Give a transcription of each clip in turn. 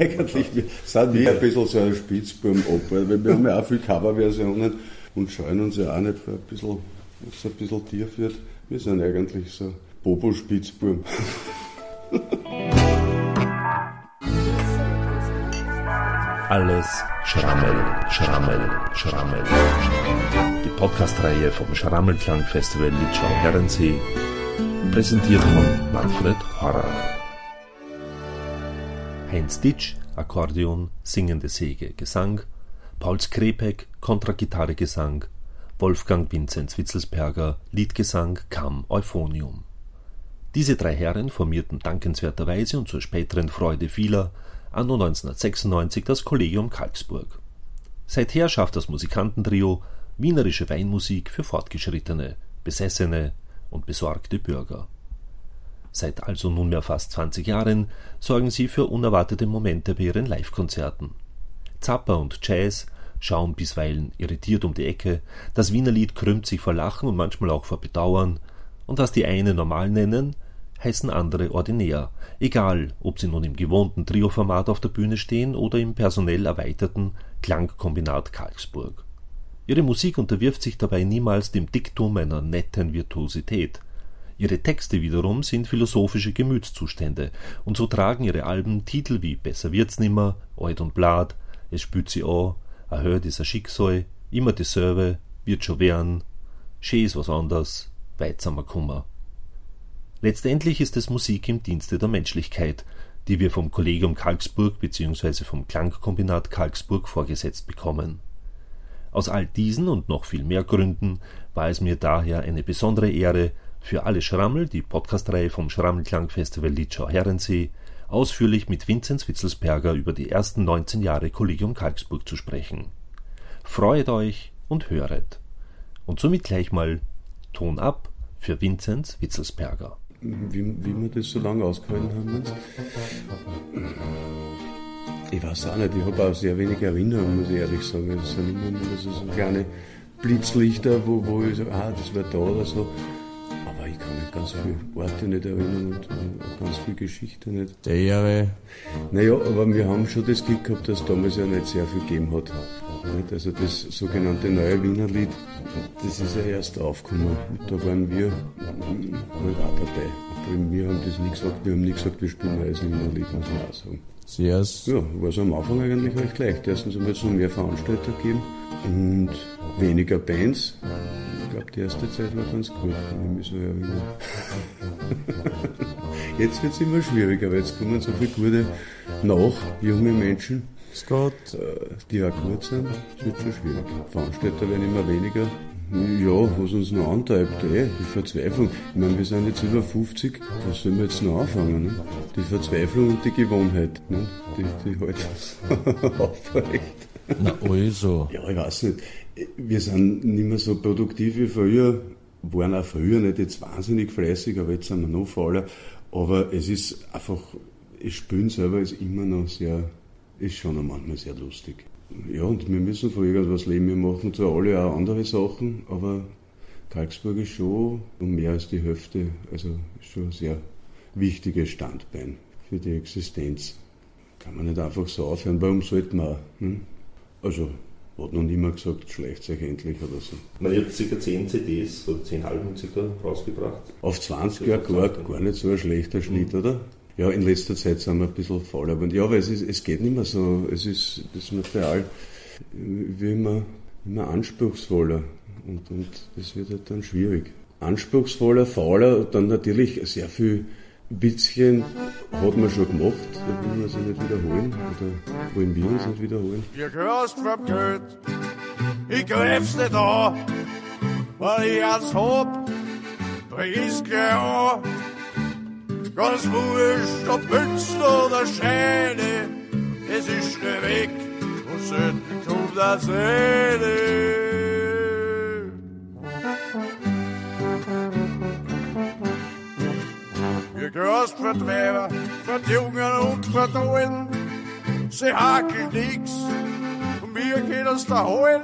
Eigentlich sind wir ein bisschen so ein Spitzbuben-Oper, weil wir haben ja auch viele Coverversionen und scheuen uns ja auch nicht für ein bisschen, was ein bisschen tief wird. Wir sind eigentlich so Bobo-Spitzbuben. Alles Schrammel, Schrammel, Schrammel. Die Podcast-Reihe vom Schrammelklang-Festival Litschau Herrensee, präsentiert von Manfred Horrer. Heinz Ditsch, Akkordeon, singende Säge, Gesang, Paul Skrepek, Kontragitarre, Gesang, Wolfgang Vinzenz Witzelsperger, Liedgesang, Kam, Euphonium. Diese drei Herren formierten dankenswerterweise und zur späteren Freude vieler anno 1996 das Kollegium Kalksburg. Seither schafft das Musikantentrio wienerische Weinmusik für fortgeschrittene, besessene und besorgte Bürger. Seit also nunmehr fast 20 Jahren sorgen sie für unerwartete Momente bei ihren Livekonzerten. Zappa und Jazz schauen bisweilen irritiert um die Ecke, das Wienerlied krümmt sich vor Lachen und manchmal auch vor Bedauern, und was die einen normal nennen, heißen andere ordinär, egal ob sie nun im gewohnten Trioformat auf der Bühne stehen oder im personell erweiterten Klangkombinat Karlsburg. Ihre Musik unterwirft sich dabei niemals dem Diktum einer netten Virtuosität, Ihre Texte wiederum sind philosophische Gemütszustände, und so tragen ihre Alben Titel wie Besser wird's nimmer, Oid und Blad, Es spürt sie an, A hört is a Schicksal, Immer dieselbe, Wird schon werden, Schee is was anders, Weitsamer Kummer. Letztendlich ist es Musik im Dienste der Menschlichkeit, die wir vom Kollegium Kalksburg bzw. vom Klangkombinat Kalksburg vorgesetzt bekommen. Aus all diesen und noch viel mehr Gründen war es mir daher eine besondere Ehre, für alle Schrammel, die Podcastreihe vom Schrammelklangfestival Litschau Herrensee, ausführlich mit Vinzenz Witzelsperger über die ersten 19 Jahre Kollegium Karlsburg zu sprechen. Freut euch und höret. Und somit gleich mal Ton ab für Vinzenz Witzelsperger. Wie, wie wir das so lange ausgehalten haben. Ich weiß auch nicht, ich habe auch sehr wenig Erinnerungen, muss ich ehrlich sagen. Es sind immer so kleine Blitzlichter, wo, wo ich so, ah, das war da oder so ganz viele Orte nicht erinnern und, und ganz viel Geschichte nicht. Der Jahre. Naja, aber wir haben schon das Glück gehabt, dass es damals ja nicht sehr viel gegeben hat. Nicht? Also das sogenannte neue Wiener Lied, das ist ja erst aufgekommen. Da waren wir mal auch dabei. Wir haben das nie gesagt, wir haben nie gesagt, wir spielen neues Wiener Lied, muss man auch sagen. Sehr Ja, war es am Anfang eigentlich recht leicht. Erstens wir jetzt noch mehr Veranstalter gegeben und weniger Bands glaube, die erste Zeit war ganz gut, wenn ich mich so erinnere. jetzt wird es immer schwieriger, weil jetzt kommen so viele gute nach, junge Menschen, Scott. Äh, die auch gut sind. Es wird schon schwierig. Veranstalter werden immer weniger. Ja, was uns noch antreibt, eh, die Verzweiflung. Ich meine, wir sind jetzt über 50, was sollen wir jetzt noch anfangen? Ne? Die Verzweiflung und die Gewohnheit, ne? die, die halt aufrecht. Na, also. Ja, ich weiß nicht wir sind nicht mehr so produktiv wie früher, waren auch früher nicht jetzt wahnsinnig fleißig, aber jetzt sind wir noch fauler. Aber es ist einfach, das Spielen selber ist immer noch sehr, ist schon manchmal sehr lustig. Ja, und wir müssen von irgendwas leben. Wir machen zwar alle auch andere Sachen, aber Kalksburg ist schon um mehr als die Hälfte, also ist schon ein sehr wichtiges Standbein für die Existenz. Kann man nicht einfach so aufhören, warum sollte man? Hm? Also hat noch niemand gesagt, schleicht euch endlich oder so. Man hat ca. 10 CDs oder 10 Alben ca. rausgebracht. Auf 20 Jahre gar, gar nicht so ein schlechter Schnitt, mhm. oder? Ja, in letzter Zeit sind wir ein bisschen faul. Aber ja, weil es, ist, es geht nicht mehr so. Es ist das Material wie immer, immer anspruchsvoller. Und, und das wird halt dann schwierig. Anspruchsvoller, fauler, dann natürlich sehr viel Witzchen hat man schon gemacht, da will man sich nicht wiederholen oder wollen wir uns nicht wiederholen. Ihr gehörst vom Geld, ich greif's nicht an, weil ich eins hab, bring ich's gleich an. Ganz wurscht, ob Münzen oder Scheine, es ist schnell weg und selten kommt das eine. Gehörst für die Weiber, für die Jungen und für die Alten. Sie hakeln nix und wir können uns da holen.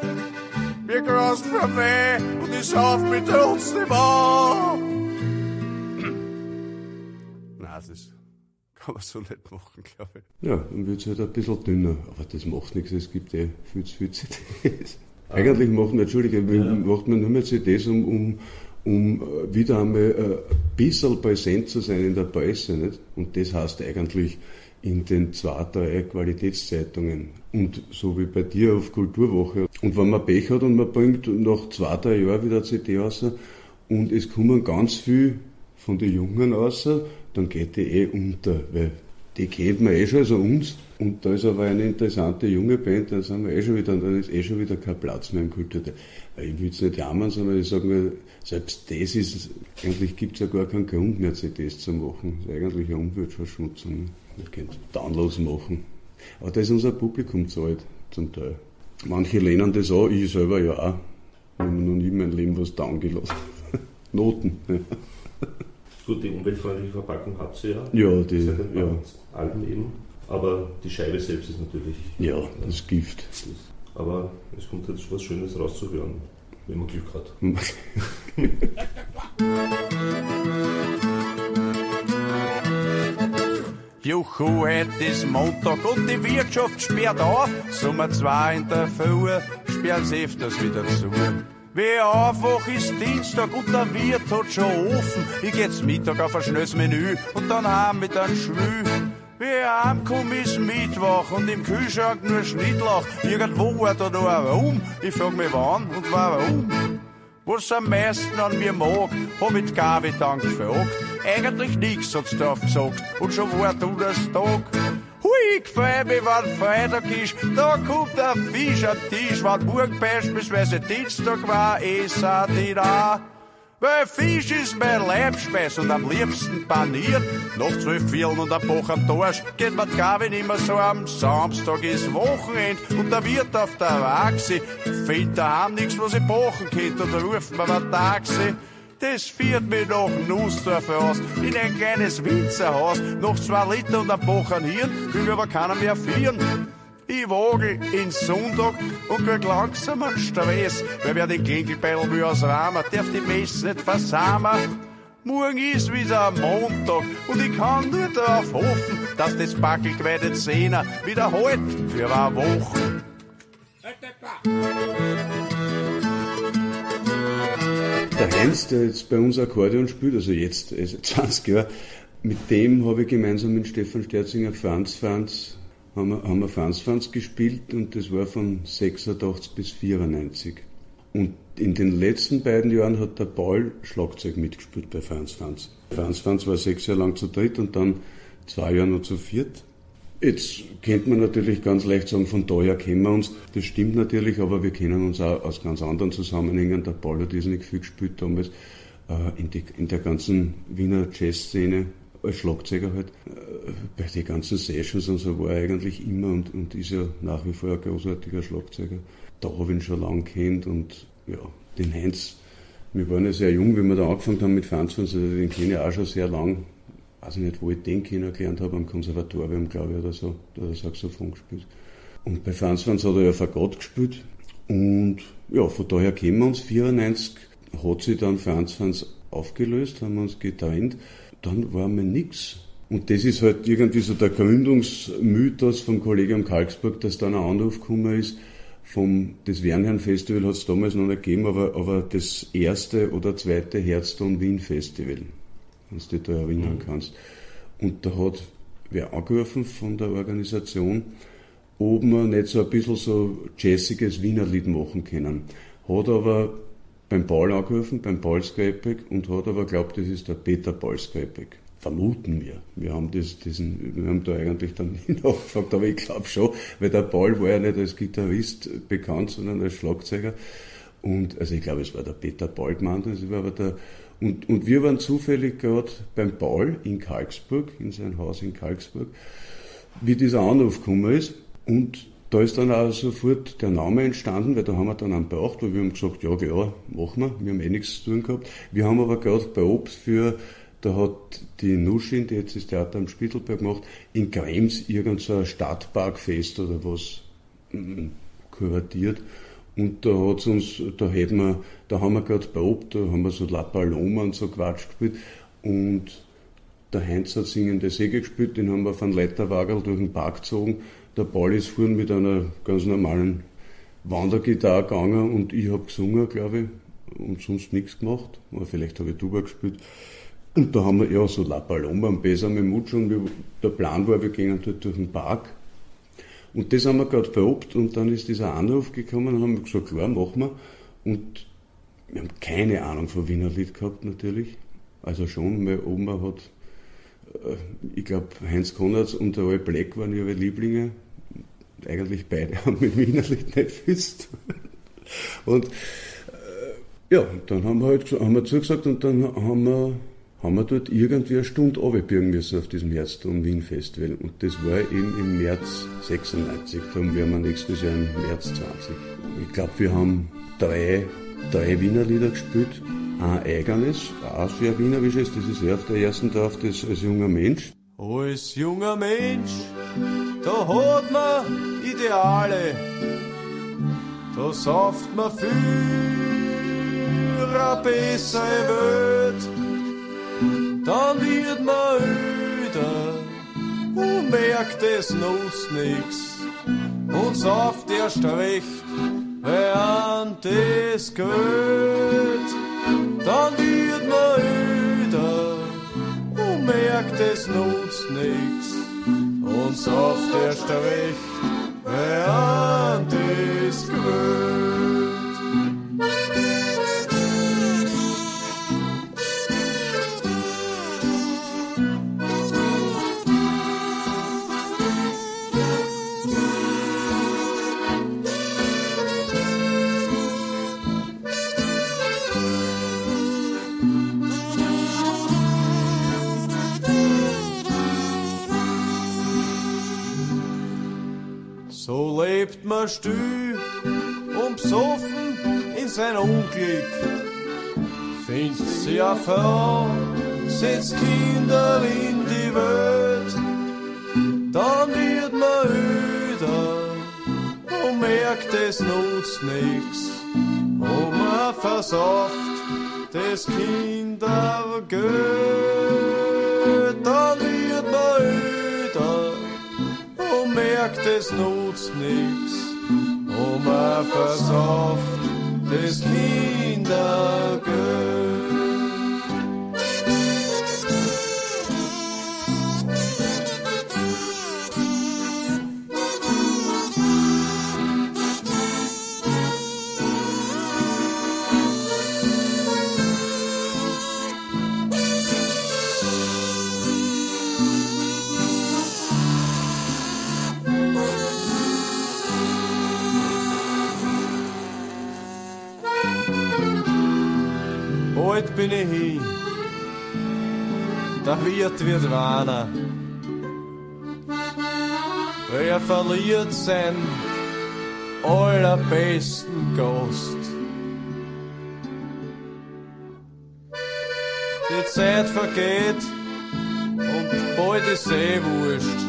Wir gehörst für weh und ich sauf mit uns nicht an. Nein, es ist kann man so nicht machen, glaube ich. Ja, dann wird es halt ein bisschen dünner, aber das macht nichts, es gibt eh viel zu viel CDs. Eigentlich machen, Entschuldige, ja. macht man nur mehr CDs, um, um, um äh, wieder einmal äh, ein bisschen präsent zu sein in der Presse, nicht? Und das heißt eigentlich in den zwei, drei Qualitätszeitungen und so wie bei dir auf Kulturwoche. Und wenn man Pech hat und man bringt nach zwei, drei Jahren wieder eine CD raus und es kommen ganz viel von den Jungen raus, dann geht die eh unter, weil die kennt man eh schon, also uns. Und da ist aber eine interessante junge Band, dann sind wir eh schon wieder, dann ist eh schon wieder kein Platz mehr im Kulturteil. Ich will es nicht jammern, sondern ich sage mir, selbst das ist, eigentlich gibt es ja gar keinen Grund mehr, CDs zu machen. Das ist eigentlich eine Umweltverschmutzung. Man könnte Downloads machen. Aber da ist unser Publikum zahlt, zum Teil. Manche lehnen das an, ich selber ja auch. Ich habe noch nie in meinem Leben was downgelassen. Noten. Gut, die umweltfreundliche Verpackung hat sie ja. Ja, die. Ja. Alben eben. Aber die Scheibe selbst ist natürlich. Ja, das Gift. Aber es kommt jetzt was Schönes rauszuhören, wenn man Glück hat. Juchu, heute ist Montag und die Wirtschaft sperrt auf. Sommer zwei in der Früh sperren sie öfters wieder zu. Wie einfach ist Dienstag und der Wirt hat schon offen. Ich geh jetzt Mittag auf ein schnelles Menü und dann heim mit einem Schwü. Wie heimkomm ist Mittwoch und im Kühlschrank nur Schnittlauch. Irgendwo war da noch ein Raum. Ich frag mich wann und warum. Was am meisten an mir mag, hab ich Gabi dann gefragt. Eigentlich nix hat's drauf gesagt und schon war du das Tag. Hui, ich freu mich, wenn Freitag ist, da kommt der Fisch am Tisch, wenn morgen beispielsweise Dienstag war, ich sah die da. Weil Fisch ist mein Leibspeis und am liebsten paniert. Nach zwölf Vierteln und ein Bach am Torsch geht man Gavin immer so am Samstag ist Wochenend und da wird auf der Wachse. Findet daheim nix, was ich bachen könnte oder ruft mir ein Taxi. Das führt mich nach Nussdorf aus, in ein kleines Winzerhaus. Noch zwei Liter und ein Bocher Hirn, will aber keiner mehr führen. Ich wagel in Sonntag und krieg langsam einen Stress, weil wer den Klingelbeil will ausrahmen, darf die Messe nicht versamen. Morgen ist wieder Montag und ich kann nur darauf hoffen, dass das Backelgeweidet Sehner wieder halt für eine Woche. Der Heinz, der jetzt bei uns Akkordeon spielt, also jetzt, also 20 Jahre, mit dem habe ich gemeinsam mit Stefan Sterzinger Franz Franz, haben wir, haben wir Franz Franz gespielt und das war von 86 bis 94. Und in den letzten beiden Jahren hat der Paul Schlagzeug mitgespielt bei Franz Franz. Franz Franz war sechs Jahre lang zu dritt und dann zwei Jahre noch zu viert. Jetzt könnte man natürlich ganz leicht sagen, von daher kennen wir uns. Das stimmt natürlich, aber wir kennen uns auch aus ganz anderen Zusammenhängen. Der Paul hat irrsinnig viel gespielt damals äh, in, die, in der ganzen Wiener Jazzszene als Schlagzeuger halt. Äh, bei den ganzen Sessions und so war er eigentlich immer und, und ist ja nach wie vor ein großartiger Schlagzeuger. Da habe ich ihn schon lange kennt und ja, den Heinz, wir waren ja sehr jung, wie wir da angefangen haben mit Fernsehen, also den kenne ich auch schon sehr lang weiß ich nicht, wo ich den kennengelernt habe, am Konservatorium, glaube ich, oder so, da hat er Saxophon gespielt. Und bei Franz hat er ja Fagott gespielt. Und ja, von daher kennen wir uns. 94 hat sich dann Franz aufgelöst, haben wir uns getrennt. Dann war mir nichts. Und das ist halt irgendwie so der Gründungsmythos vom Kollegium Kalksburg, dass dann ein Anruf gekommen ist, vom, das Wernherrn Festival hat es damals noch nicht gegeben, aber, aber das erste oder zweite Herzton Wien Festival wenn du dich da erinnern mhm. kannst. Und da hat wer angerufen von der Organisation, ob man nicht so ein bisschen so jazziges Wienerlied machen können. Hat aber beim Paul angerufen, beim Paul Skypek und hat aber glaubt, das ist der Peter Paul Skypek. Vermuten wir. Wir haben das, diesen, wir haben da eigentlich dann nie nachgefragt, aber ich glaube schon, weil der Paul war ja nicht als Gitarrist bekannt, sondern als Schlagzeuger. Und, also ich glaube, es war der Peter gemeint, es war aber der, und, und wir waren zufällig gerade beim Paul in Kalksburg, in sein Haus in Kalksburg, wie dieser Anruf gekommen ist. Und da ist dann auch sofort der Name entstanden, weil da haben wir dann einen braucht, weil wir haben gesagt, ja, ja, machen wir, wir haben eh nichts zu tun gehabt. Wir haben aber gerade probt für, da hat die Nuschin, die jetzt das Theater am Spittelberg macht, in Krems irgendein Stadtparkfest oder was mm, kuratiert. Und da hat's uns, da hätten wir, da haben wir gerade probt, da haben wir so La Paloma und so Quatsch gespielt. Und Der Heinz hat singende Säge gespielt, den haben wir von Leiterwagel durch den Park gezogen. Der Paul ist vorhin mit einer ganz normalen Wandergitarre gegangen und ich habe gesungen, glaube ich, und sonst nichts gemacht. Oder vielleicht habe ich Tuba gespielt. Und da haben wir ja so La Paloma am Besame Mutsch und wir, der Plan war, wir gehen dort durch den Park. Und das haben wir gerade verlobt und dann ist dieser Anruf gekommen und haben gesagt, klar, machen wir. Und wir haben keine Ahnung von Wiener Lied gehabt natürlich. Also schon, weil oben hat, äh, ich glaube, Heinz Konrads und der Roy Black waren ihre Lieblinge. Eigentlich beide haben mit Wiener Lied nicht gewusst. Und äh, ja, dann haben wir halt haben wir zugesagt und dann haben wir, haben wir dort irgendwie eine Stunde runterbirgen müssen auf diesem Herzton Wien Festival. Und das war eben im März 96. Darum werden wir nächstes Jahr im März 20. Ich glaube, wir haben drei drei Wiener Lieder gespielt. Ein eigenes, auch sehr wienerisches, das ist ja auf der ersten drauf, das als junger Mensch. Als junger Mensch, da hat man Ideale, da sauft man für eine bessere Welt. Dann wird man öder und merkt, es nutzt nix. Und sauft erst recht während es geht, dann wird man öder und merkt, es nutzt nix. Und sauft erst recht, während es geht. Man still und besoffen in sein Unglück. Findet sie eine Frau, setzt Kinder in die Welt, dann wird man öder und merkt, es nutzt nix. Und man versauft das Kindergeld, dann wird man öder merkt, es nutzt nix. Und man das Kindergeld. Ich hin, der Wirt wird warner. Wer verliert sein allerbesten Gast? Die Zeit vergeht und bald ist eh wurscht,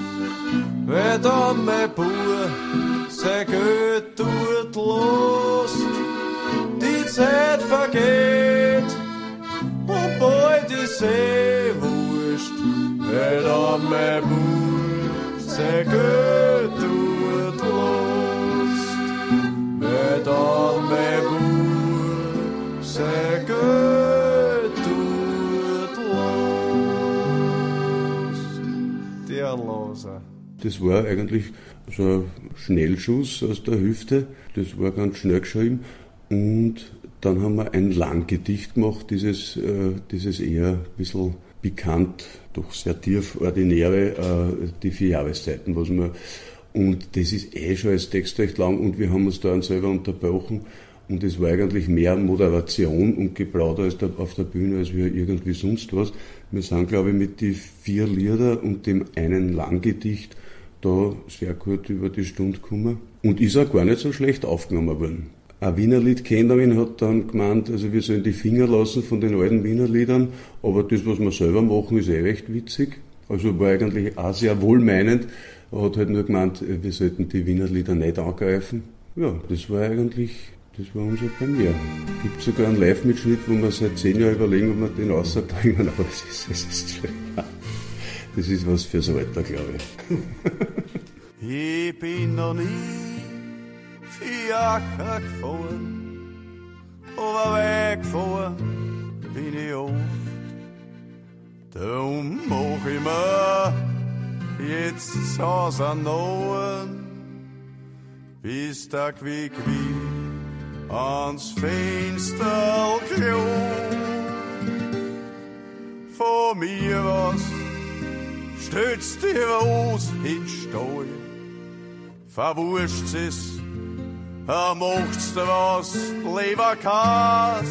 wer da mein Bur sein Geld tut lost. Da mein Bur sein Geld tut lost. Wer da mein Bur sein Geld tut lost. Der Loser. Das war eigentlich so ein Schnellschuss aus der Hüfte. Das war ganz schnell geschrieben. Und dann haben wir ein Langgedicht gemacht, dieses, äh, dieses eher ein bisschen bekannt, doch sehr tief ordinäre, äh, die vier Jahreszeiten, was wir, und das ist eh schon als Text recht lang und wir haben uns da selber unterbrochen und es war eigentlich mehr Moderation und Geplauder auf der Bühne als wir irgendwie sonst was. Wir sind, glaube ich, mit die vier Lieder und dem einen Langgedicht da sehr gut über die Stunde gekommen und ist auch gar nicht so schlecht aufgenommen worden. Eine Wiener Liedkennerin hat dann gemeint, also wir sollen die Finger lassen von den alten Wiener Liedern, aber das, was wir selber machen, ist eh recht witzig. Also war eigentlich auch sehr wohlmeinend, hat halt nur gemeint, wir sollten die Wiener Lieder nicht angreifen. Ja, das war eigentlich, das war unsere Premiere. Gibt sogar einen Live-Mitschnitt, wo wir seit zehn Jahren überlegen, ob wir den rausbringen, aber es ist, es ist. Das ist was fürs Alter, glaube ich. ich bin noch nie Fiaker gefahren, aber weggefahren bin ich oft. Darum mach ich mir jetzt zu Hause Noten, bis der Quick wie ans Fenster klopft. Vor mir was stützt die Rose in Stall. Verwurscht es, er macht's dir was, Leberkas.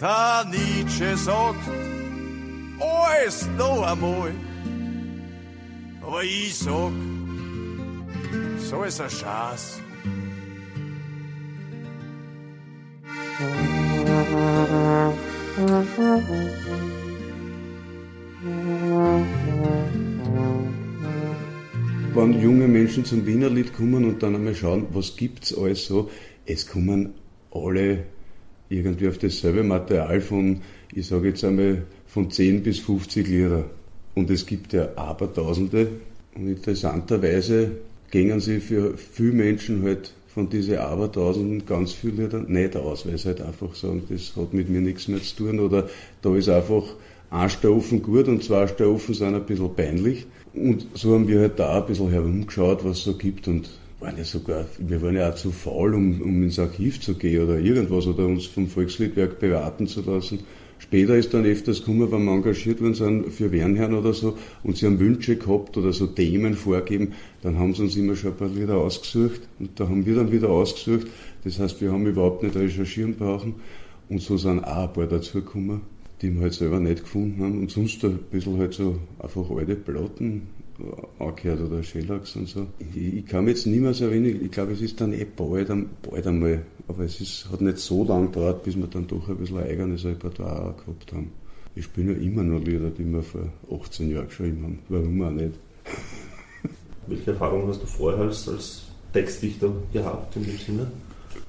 Der Nietzsche sagt, alles noch einmal. Aber ich sag, so ist ein Schatz. Wenn junge Menschen zum Wienerlied kommen und dann einmal schauen, was gibt's alles so, es kommen alle irgendwie auf dasselbe Material von, ich sage jetzt einmal, von 10 bis 50 Lieder. Und es gibt ja Abertausende. Und interessanterweise gehen sie für viele Menschen halt von diesen Abertausenden ganz viele Lieder nicht aus, weil sie halt einfach sagen, das hat mit mir nichts mehr zu tun oder da ist einfach ein Strophen gut und zwei Strophen sind ein bisschen peinlich. Und so haben wir halt da ein bisschen herumgeschaut, was es so gibt und waren ja sogar, wir waren ja auch zu faul, um, um ins Archiv zu gehen oder irgendwas oder uns vom Volksliedwerk beraten zu lassen. Später ist dann öfters gekommen, wenn wir engagiert worden sind für Wernherren oder so und sie haben Wünsche gehabt oder so Themen vorgeben, dann haben sie uns immer schon ein paar Lieder ausgesucht und da haben wir dann wieder ausgesucht. Das heißt, wir haben überhaupt nicht recherchieren brauchen und so sind auch ein paar dazu gekommen, die wir halt selber nicht gefunden haben und sonst ein bisschen halt so einfach alte Platten angehört oder Shellacks und so. Ich, ich kann mich jetzt nicht mehr so erinnern, ich glaube, es ist dann eh bald, bald einmal, aber es ist, hat nicht so lange gedauert, bis wir dann doch ein bisschen ein eigenes Repertoire gehabt haben. Ich spiele ja immer noch Lieder, die wir vor 18 Jahren geschrieben haben. Warum auch nicht? Welche Erfahrungen hast du vorher als, als Textdichter gehabt in dem Sinne?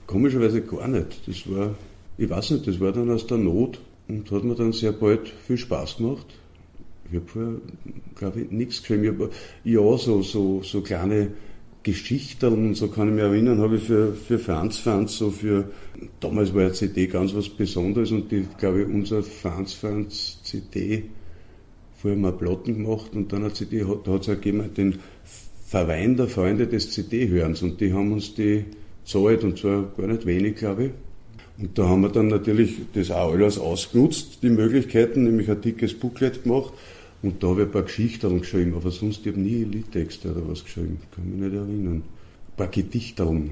Komischerweise gar nicht. Das war, ich weiß nicht, das war dann aus der Not und hat mir dann sehr bald viel Spaß gemacht. Ich habe vorher, glaube ich, nichts geschrieben. Ich ja, so, so, so kleine Geschichten und so kann ich mich erinnern, habe ich für, für Franz Franz, so für, damals war ja CD ganz was Besonderes und die, glaube ich, unser Franz Franz CD, vorher mal Platten gemacht und dann eine CD, da hat es gegeben, den Verwein der Freunde des CD-Hörens und die haben uns die zahlt und zwar gar nicht wenig, glaube ich. Und da haben wir dann natürlich das auch alles ausgenutzt, die Möglichkeiten, nämlich ein dickes Booklet gemacht und da habe ich ein paar Geschichten geschrieben, aber sonst ich habe nie Liedtexte oder was geschrieben, kann mich nicht erinnern. Ein paar Gedichteln, ein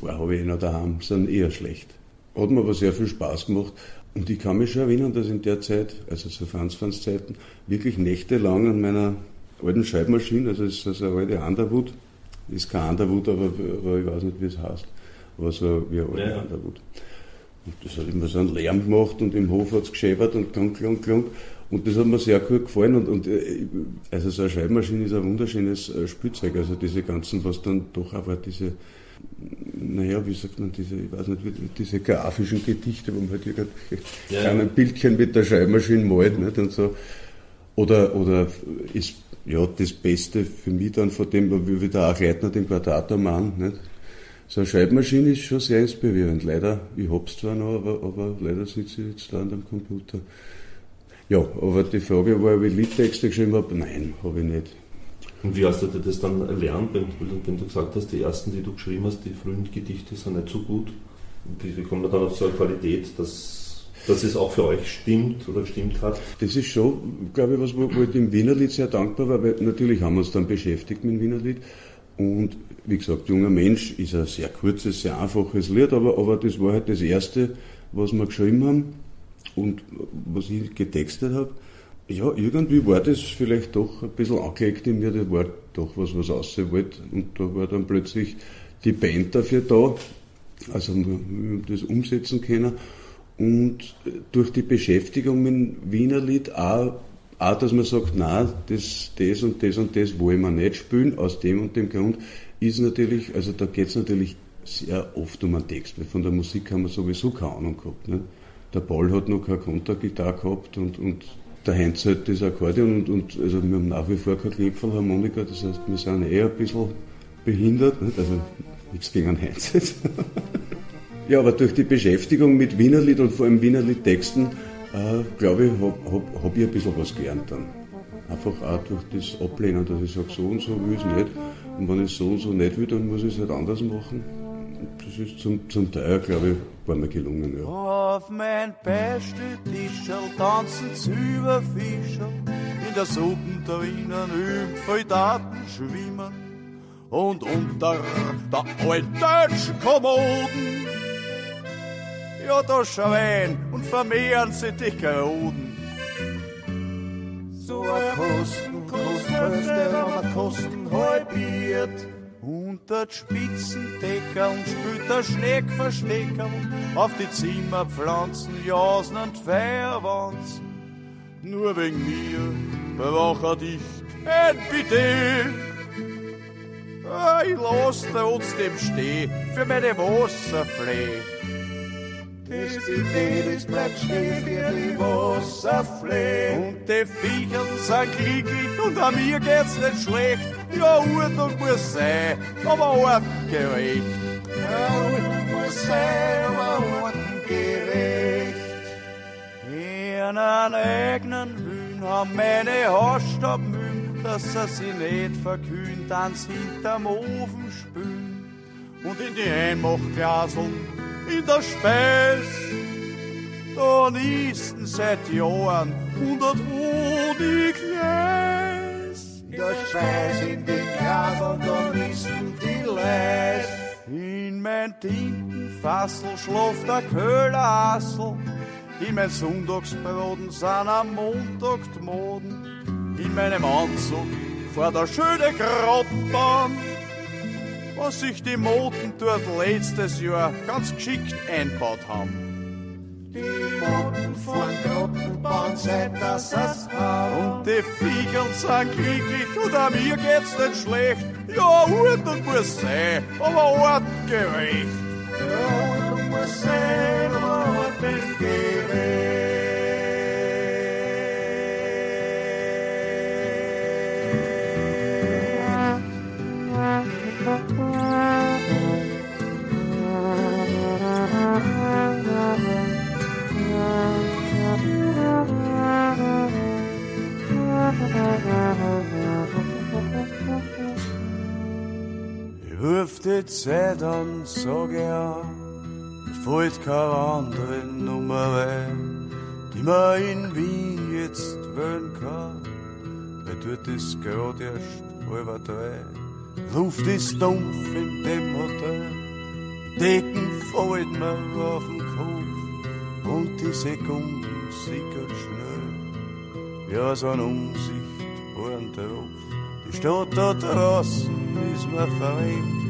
paar habe ich noch daheim, sind eher schlecht. Hat mir aber sehr viel Spaß gemacht. Und ich kann mich schon erinnern, dass in der Zeit, also zu Franz Franz Zeiten, wirklich nächtelang an meiner alten Schreibmaschine, also es ist eine alte Underwood, ist kein Underwood, aber, aber ich weiß nicht, wie es heißt, aber so wie eine alte ja. Underwood. Und das hat immer so einen Lärm gemacht und im Hof hat es geschäbert und klunk, klunk, klunk. Und das hat mir sehr gut gefallen. Und, und äh, also so eine Schreibmaschine ist ein wunderschönes äh, Spielzeug. Also diese ganzen, was dann doch aber diese, naja, wie sagt man, diese, ich weiß nicht, diese grafischen Gedichte, wo man halt irgendwelche ja. kleinen Bildchen mit der Schreibmaschine malt, nicht? Und so. Oder, oder ist, ja, das Beste für mich dann von dem, wie der auch Leitner den Quadratormann, nicht? So eine Schreibmaschine ist schon sehr inspirierend. Leider, ich hab's zwar noch, aber, aber leider sitze ich jetzt da an dem Computer. Ja, aber die Frage war, ob ich Liedtexte geschrieben habe, nein, habe ich nicht. Und wie hast du dir das dann erlernt, wenn, wenn, du gesagt hast, die ersten, die du geschrieben hast, die frühen Gedichte sind nicht so gut? Wie, wie kommt man dann auf so eine Qualität, dass, dass es auch für euch stimmt oder gestimmt hat? Das ist schon, glaube ich, was wo ich dem Wienerlied sehr dankbar war, weil natürlich haben wir uns dann beschäftigt mit dem Wienerlied. Und wie gesagt, junger Mensch ist ein sehr kurzes, sehr einfaches Lied, aber, aber das war halt das erste, was wir geschrieben haben und was ich getextet habe, ja, irgendwie war das vielleicht doch ein bisschen angelegt in mir, da war doch was, was aussehen wollte. Und da war dann plötzlich die Band dafür da, also das umsetzen können. Und durch die Beschäftigung mit dem Wienerlied auch, auch, dass man sagt, na, das, das und das und das wollen wir nicht spielen, aus dem und dem Grund, ist natürlich, also da geht es natürlich sehr oft um einen Text, weil von der Musik haben wir sowieso keine Ahnung gehabt. Ne? Der Paul hat noch keine Kontergitarre gehabt und, und der Heinz halt das Akkordeon und, und also wir haben nach wie vor kein Klingfeldharmonika, das heißt, wir sind eh ein bisschen behindert, nicht? also nichts gegen einen Heinz jetzt. ja, aber durch die Beschäftigung mit Wienerlied und vor allem Wienerlied-Texten, äh, glaube ich, habe hab, hab ich ein bisschen was gelernt dann. Einfach auch durch das Ablehnen, dass ich sage, so und so will es nicht. Und wenn ich so und so nicht will, dann muss ich es halt anders machen. Das ist zum, zum Teil, glaube ich, war mir gelungen, ja. Auf mein Beisteltischerl tanzen Züberfischer, in der Suppen drinnen üben Soldaten schwimmen. Und unter der alten deutschen Kommoden, ja, da schreien und vermehren sich die Kroden. So ein Kosten, Kostenhälfte, wenn man Kosten halbiert. Unter Spitzendeckeln spült der Schneck verstecken auf die Zimmerpflanzen, Jasen und Feierwanzen. Nur wegen mir bewache dich Bitte. Ah, Ich lass trotzdem stehen für meine Wasserflee. Das bleibt stehen für die. Und die Viecher sind glücklich und an mir geht's nicht schlecht. Ja, Ordnung muss sein, aber artengerecht. Ja, Ordnung muss sein, aber artengerecht. In einen eigenen Hühn haben meine Haarstaubmühlen, dass sie sich nicht verkühlen, dann hinterm Ofen spülen. Und in die Einmachglaseln in der Speis. Da nisten seit Jahren hundert Honig Gleis. In der Speis, in den Glaseln, da nisten die Leis. In mein Tintenfassel schlaft der Köhlerassel. In mein Sonntagsbraten sind am Montag die Moden. In meinem Anzug vor der schöne Grotbahn was sich die Moten dort letztes Jahr ganz geschickt einbaut haben. Die Moten von Grottenbahn, seit das es. Und die Viecher sind glücklich und an mir geht's nicht schlecht. Ja, Ordnung muss sein, aber ortgerecht. Ja, Ordnung muss sein, aber ortgerecht. Zeit an, sag ja, mir keine andere Nummer ein, die man in Wien jetzt wählen kann, weil dort ist grad erst halb drei. Luft ist dumpf in dem Hotel, die Decken fallen mir auf den Kopf und die Sekunden sickern schnell. Ja, so ein unsichtbaren Tropf. Die Stadt da draußen ist mir fremd.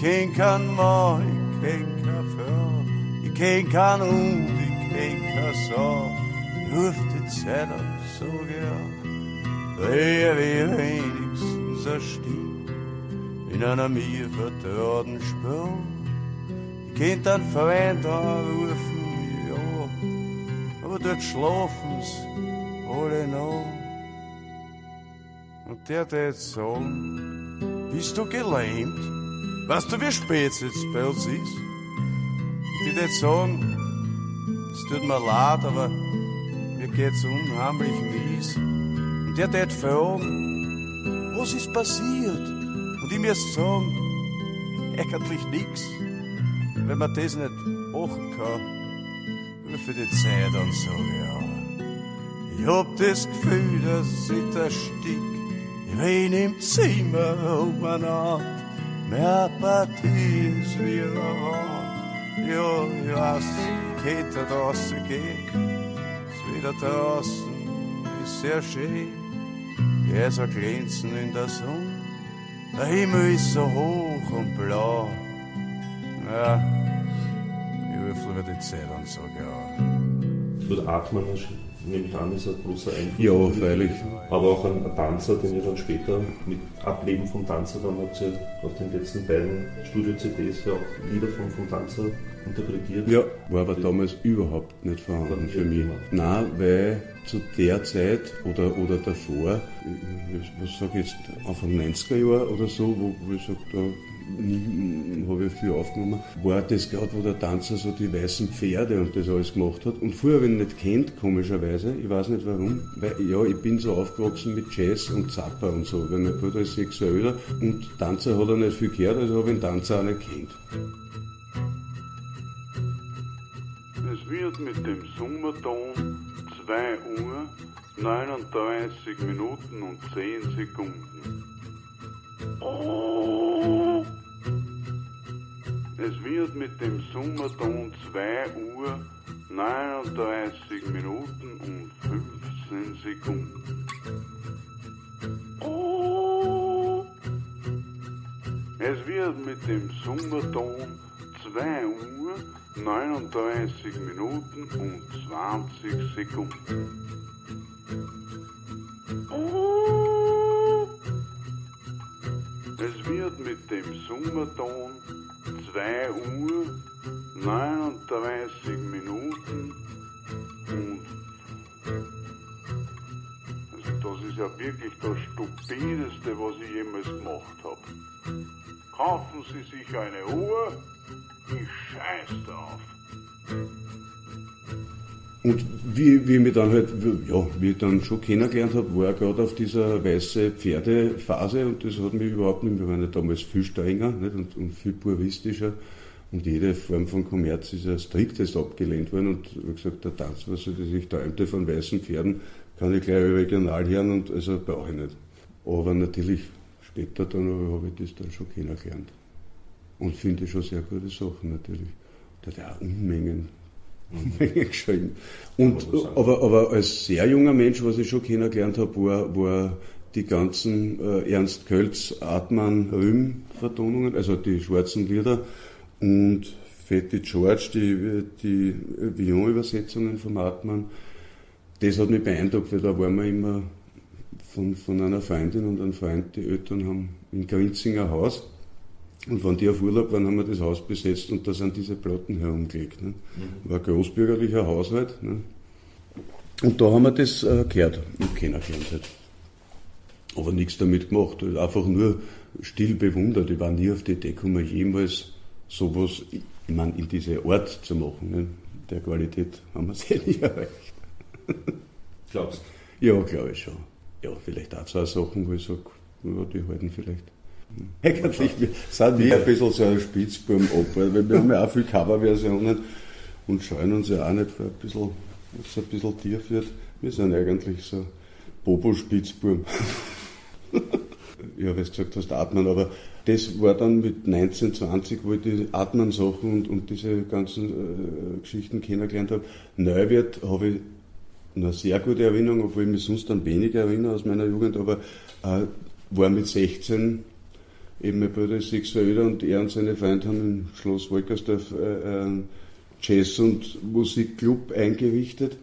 Ich kenn kein Mann, ich kenn keine Frau. Ich kenn kein Hund, ich kenn keine Sau. Ich ruf die Zeit an, sag ja. Wer wie wenigstens eine Stimme in einer mir vertrauten Spur. Ich kennt einen Freund anrufen, ja, aber dort schlafen's alle noch. Und der tät sagen, bist du gelähmt? Weißt du, wie spät es jetzt bei uns ist? Die tät sagen, es tut mir leid, aber mir geht's unheimlich mies. Und der tät fragen, was ist passiert? Und ich müsste sagen, eigentlich nix. Wenn man das nicht machen kann, rufe die Zeit an, so ja. Ich hab das Gefühl, dass ich da stick. Ich renn im Zimmer umeinander. Wie ein Wand. Ja, ich weiß, ich könnte da ist sehr schön. Die Häuser glänzen in der Sonne. Der Himmel ist so hoch und blau. Ja, ich rufe lieber die Zeit an, sag ja. Tut Atmen schön. Nehme ich an, ist ein großer Einfluss. Ja, freilich. Aber auch ein, ein, Tanzer, den ihr dann später mit Ableben vom Tanzer, dann habt ihr auf den letzten beiden Studio-CDs ja auch Lieder von, vom Tanzer interpretiert. Ja, war aber damals überhaupt nicht vorhanden für mich. Nein, weil zu der Zeit oder, oder davor, was sage ich jetzt, Anfang 90er Jahre oder so, wo, wo ich sage, da habe ich viel aufgenommen, war das gerade, wo der Tanzer so die weißen Pferde und das alles gemacht hat. Und früher habe ich ihn nicht kennt, komischerweise, ich weiß nicht warum, weil ja, ich bin so aufgewachsen mit Jazz und Zappa und so, weil mein Bruder ist älter und Tanzer hat er nicht viel gehört, also habe ich den Tanzer auch nicht kennt. Es wird mit dem Sommerton 2 Uhr 39 Minuten und 10 Sekunden. Oh. Es wird mit dem Sommerton 2 Uhr 39 Minuten und 15 Sekunden. Oh. Es wird mit dem Sommerton 2 Uhr 39 Minuten und 20 Sekunden. Es wird mit dem Sommerton 2 Uhr 39 Minuten und also das ist ja wirklich das stupideste, was ich jemals gemacht habe. Kaufen Sie sich eine Uhr, ich scheiß drauf. Und wie, wie ich mich dann halt, ja, wie ich dann schon kennengelernt habe, war gerade auf dieser weiße Pferdephase und das hat mich überhaupt nicht, wir waren ja damals viel strenger nicht, und, und viel puristischer und jede Form von Kommerz ist ja striktest abgelehnt worden und wie gesagt, der Tanz, was ich träumte von weißen Pferden, kann ich gleich regional hören und also brauche ich nicht. Aber natürlich später dann habe ich das dann schon kennengelernt. Und finde schon sehr gute Sachen natürlich. Da hat er Unmengen Unmengen geschrieben. Und, aber, aber als sehr junger Mensch, was ich schon kennengelernt habe, war, war die ganzen äh, Ernst Kölz, Atman, Rüm Vertonungen, also die schwarzen Lieder und Fetty George, die, die Vion-Übersetzungen vom Atman. Das hat mich beeindruckt, weil da waren wir immer von, von einer Freundin und einem Freund, die Eltern haben in Grinzinger Haus und wenn die auf Urlaub waren, haben wir das Haus besetzt und da sind diese Platten herumgelegt. Ne? War ein großbürgerlicher Haushalt. Ne? Und da haben wir das äh, gehört und kennengelernt. Halt. Aber nichts damit gemacht. Halt einfach nur still bewundert. Ich war nie auf die Idee gekommen, jemals sowas, ich meine, in diese Art zu machen. Ne? Der Qualität haben wir sehr nicht erreicht. Glaubst du? Ja, glaube ich schon. Ja, vielleicht auch zwei Sachen, wo ich sage, ja, die halten vielleicht. Eigentlich sind wir ein bisschen so ein Spitzbuben ab, weil wir haben ja auch viele Coverversionen und scheuen uns ja auch nicht bisschen, was ein bisschen tief wird. Wir sind eigentlich so Bobo-Spitzbuben. ja, weil du gesagt hast, Atmen, aber das war dann mit 19, 20, wo ich die Atmen-Sachen und, und diese ganzen äh, Geschichten kennengelernt habe. Neuwert habe ich eine sehr gute Erinnerung, obwohl ich mich sonst an weniger erinnere aus meiner Jugend, aber äh, war mit 16 eben mein Bruder ist sechs Jahre und er und seine Freunde haben im Schloss Wolkersdorf äh, einen Jazz- und Musikclub eingerichtet.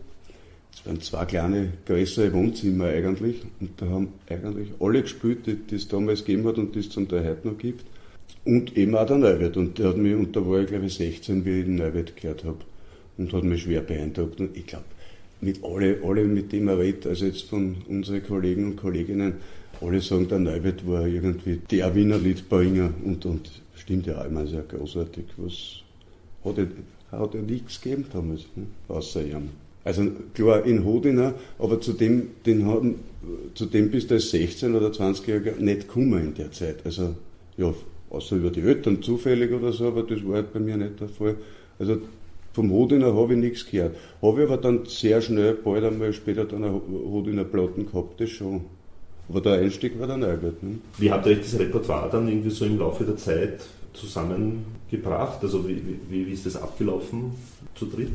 Es waren zwei kleine, größere Wohnzimmer eigentlich und da haben eigentlich alle gespielt, die, es damals gegeben hat und die es zum Teil heute noch gibt. Und eben auch der Neuwirt. Und der hat mich, und da war ich glaube ich 16, wie ich den Neuwirt gehört habe. Und hat mich schwer beeindruckt. Und ich glaube, mit alle, alle, mit denen er redet, also jetzt von unseren Kollegen und Kolleginnen, alle sagen, der Neuwirt war irgendwie der Wiener Liedbringer und, und stimmt ja, ich meine, sehr großartig. Was hat er, hat er nichts gegeben damals, ne? außer ihm. Also klar in Hodina, aber zu dem, den haben, zu dem bist du als 16 oder 20-Jähriger nicht gekommen in der Zeit. Also ja, außer über die Eltern zufällig oder so, aber das war halt bei mir nicht der Fall. Also vom Hodiner habe ich nichts gehört. Habe ich aber dann sehr schnell, bald einmal später dann eine Hodiner Platten gehabt, das schon. Aber der Einstieg war dann Albert. Ne? Wie habt ihr euch das Repertoire dann irgendwie so im Laufe der Zeit zusammengebracht? Also wie, wie, wie ist das abgelaufen zu dritt?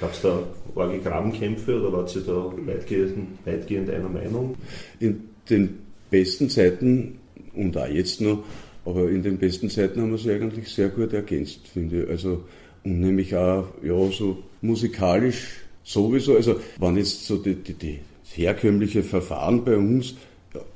Gab es da arge Grabenkämpfe oder wart ihr da weitgehend, weitgehend einer Meinung? In den besten Zeiten und auch jetzt noch, aber in den besten Zeiten haben wir sie eigentlich sehr gut ergänzt, finde ich. Also, und nämlich auch, ja, so musikalisch sowieso, also wenn jetzt so die, die, die herkömmliche Verfahren bei uns,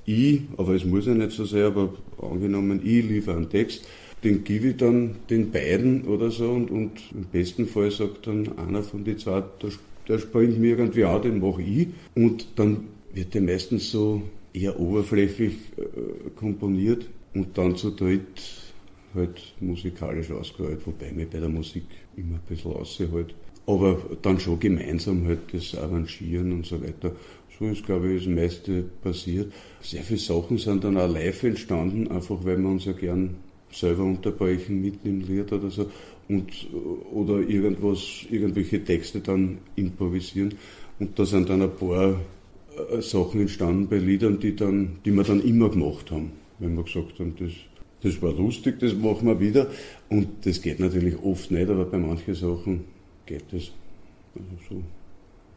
ich, aber es muss ja nicht so sein, aber angenommen, ich liefere einen Text, den gebe ich dann den beiden oder so und, und im besten Fall sagt dann einer von den zwei, der, der springt mir irgendwie an, den mache ich und dann wird der meistens so eher oberflächlich äh, komponiert und dann zu dritt halt musikalisch ausgeholt, wobei mir bei der Musik immer ein bisschen aushält. Aber dann schon gemeinsam halt das Arrangieren und so weiter. So ist, glaube ich, das meiste passiert. Sehr viele Sachen sind dann auch live entstanden, einfach weil wir uns ja gern selber unterbrechen mit dem Lied oder so und oder irgendwas, irgendwelche Texte dann improvisieren. Und da sind dann ein paar äh, Sachen entstanden bei Liedern, die dann, die wir dann immer gemacht haben, wenn wir gesagt haben, das, das war lustig, das machen wir wieder. Und das geht natürlich oft nicht, aber bei manchen Sachen geht das. Also so.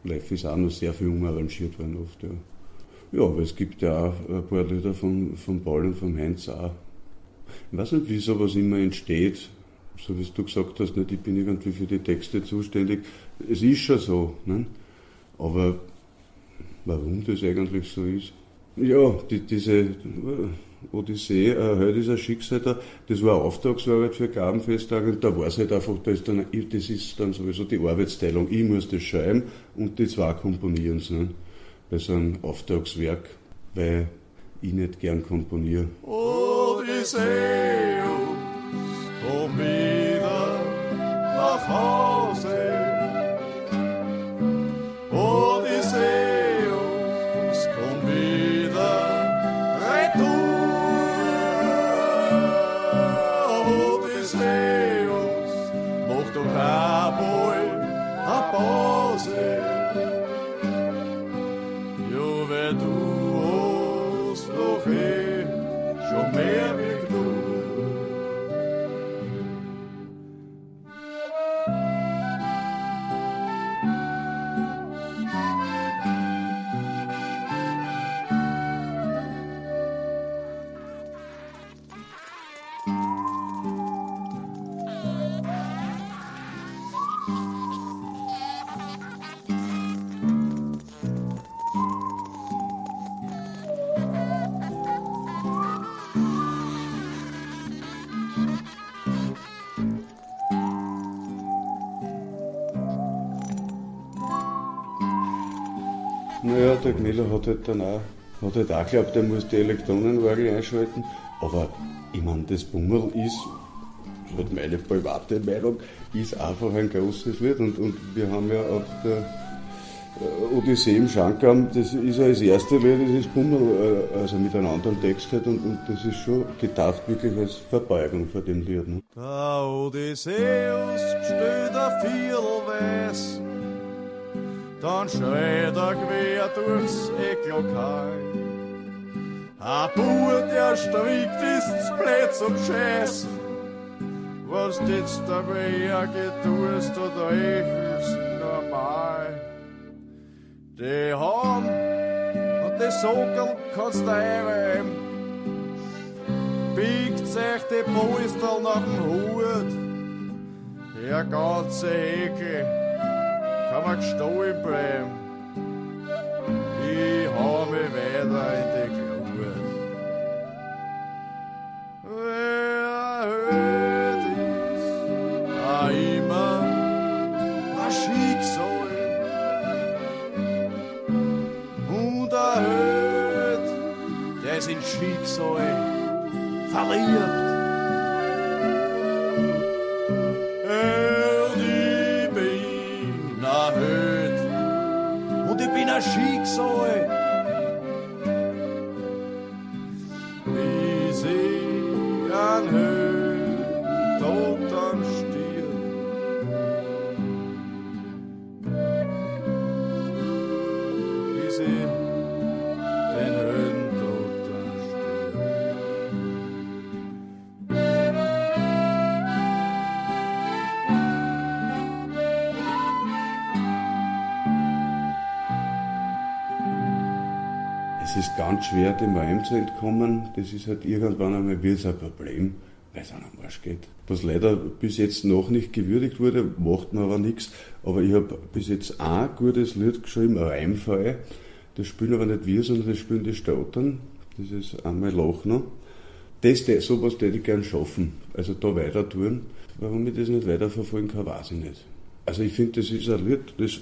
Live ist auch noch sehr viel umarrangiert worden oft, ja. Ja, aber es gibt ja auch ein paar Lieder von, von Paul und von Heinz auch. Ich weiß nicht, wie sowas immer entsteht. So wie du gesagt hast, nicht, ich bin irgendwie für die Texte zuständig. Es ist schon so. Ne? Aber warum das eigentlich so ist? Ja, die, diese Odyssee, äh, heute ist ein Schicksal da, das war Auftragsarbeit für Gabenfesttage und da war es halt einfach, da ist dann, das ist dann sowieso die Arbeitsteilung. Ich muss das schreiben und die zwei komponieren ne? bei so einem Auftragswerk, weil ich nicht gern komponiere. Odysseus, komm wieder nach Hause. Der Gmeller hat halt dann auch, hat halt auch geglaubt, er muss die Elektronenorgel einschalten. Aber ich meine, das Bummel ist, das hat meine private Meinung, ist einfach ein großes Lied. Und, und wir haben ja auf der äh, Odyssee im Schankam, das ist ja das erste Lied, das ist Bummel, äh, also mit einem anderen Text halt. Und, und das ist schon gedacht wirklich als Verbeugung vor dem Lied. Ne? Der Odysseus steht ein Viertelweiß, dann schreit er quer durchs Ecklokal. Ein Bub, der strickt, ist's blöd zum Scheiß. Was jetzt dabei getust oder echelst normal? Die haben und die Sockel kannst du einreiben biegt sich die Polster nach dem Hut. Der ganze Ekel kann man erhöht und schwer, dem Reim zu entkommen. Das ist halt irgendwann einmal wird es ein Problem. weil es an am Arsch geht. Was leider bis jetzt noch nicht gewürdigt wurde, macht mir aber nichts. Aber ich habe bis jetzt ein gutes Lied geschrieben, ein Reimfall. Das spielen aber nicht wir, sondern das spielen die Stautern. Das ist einmal Lochner. Das, das, sowas hätte ich gern schaffen. Also da weiter tun. Warum ich das nicht weiterverfolgen kann, weiß ich nicht. Also ich finde, das ist ein Lied, das,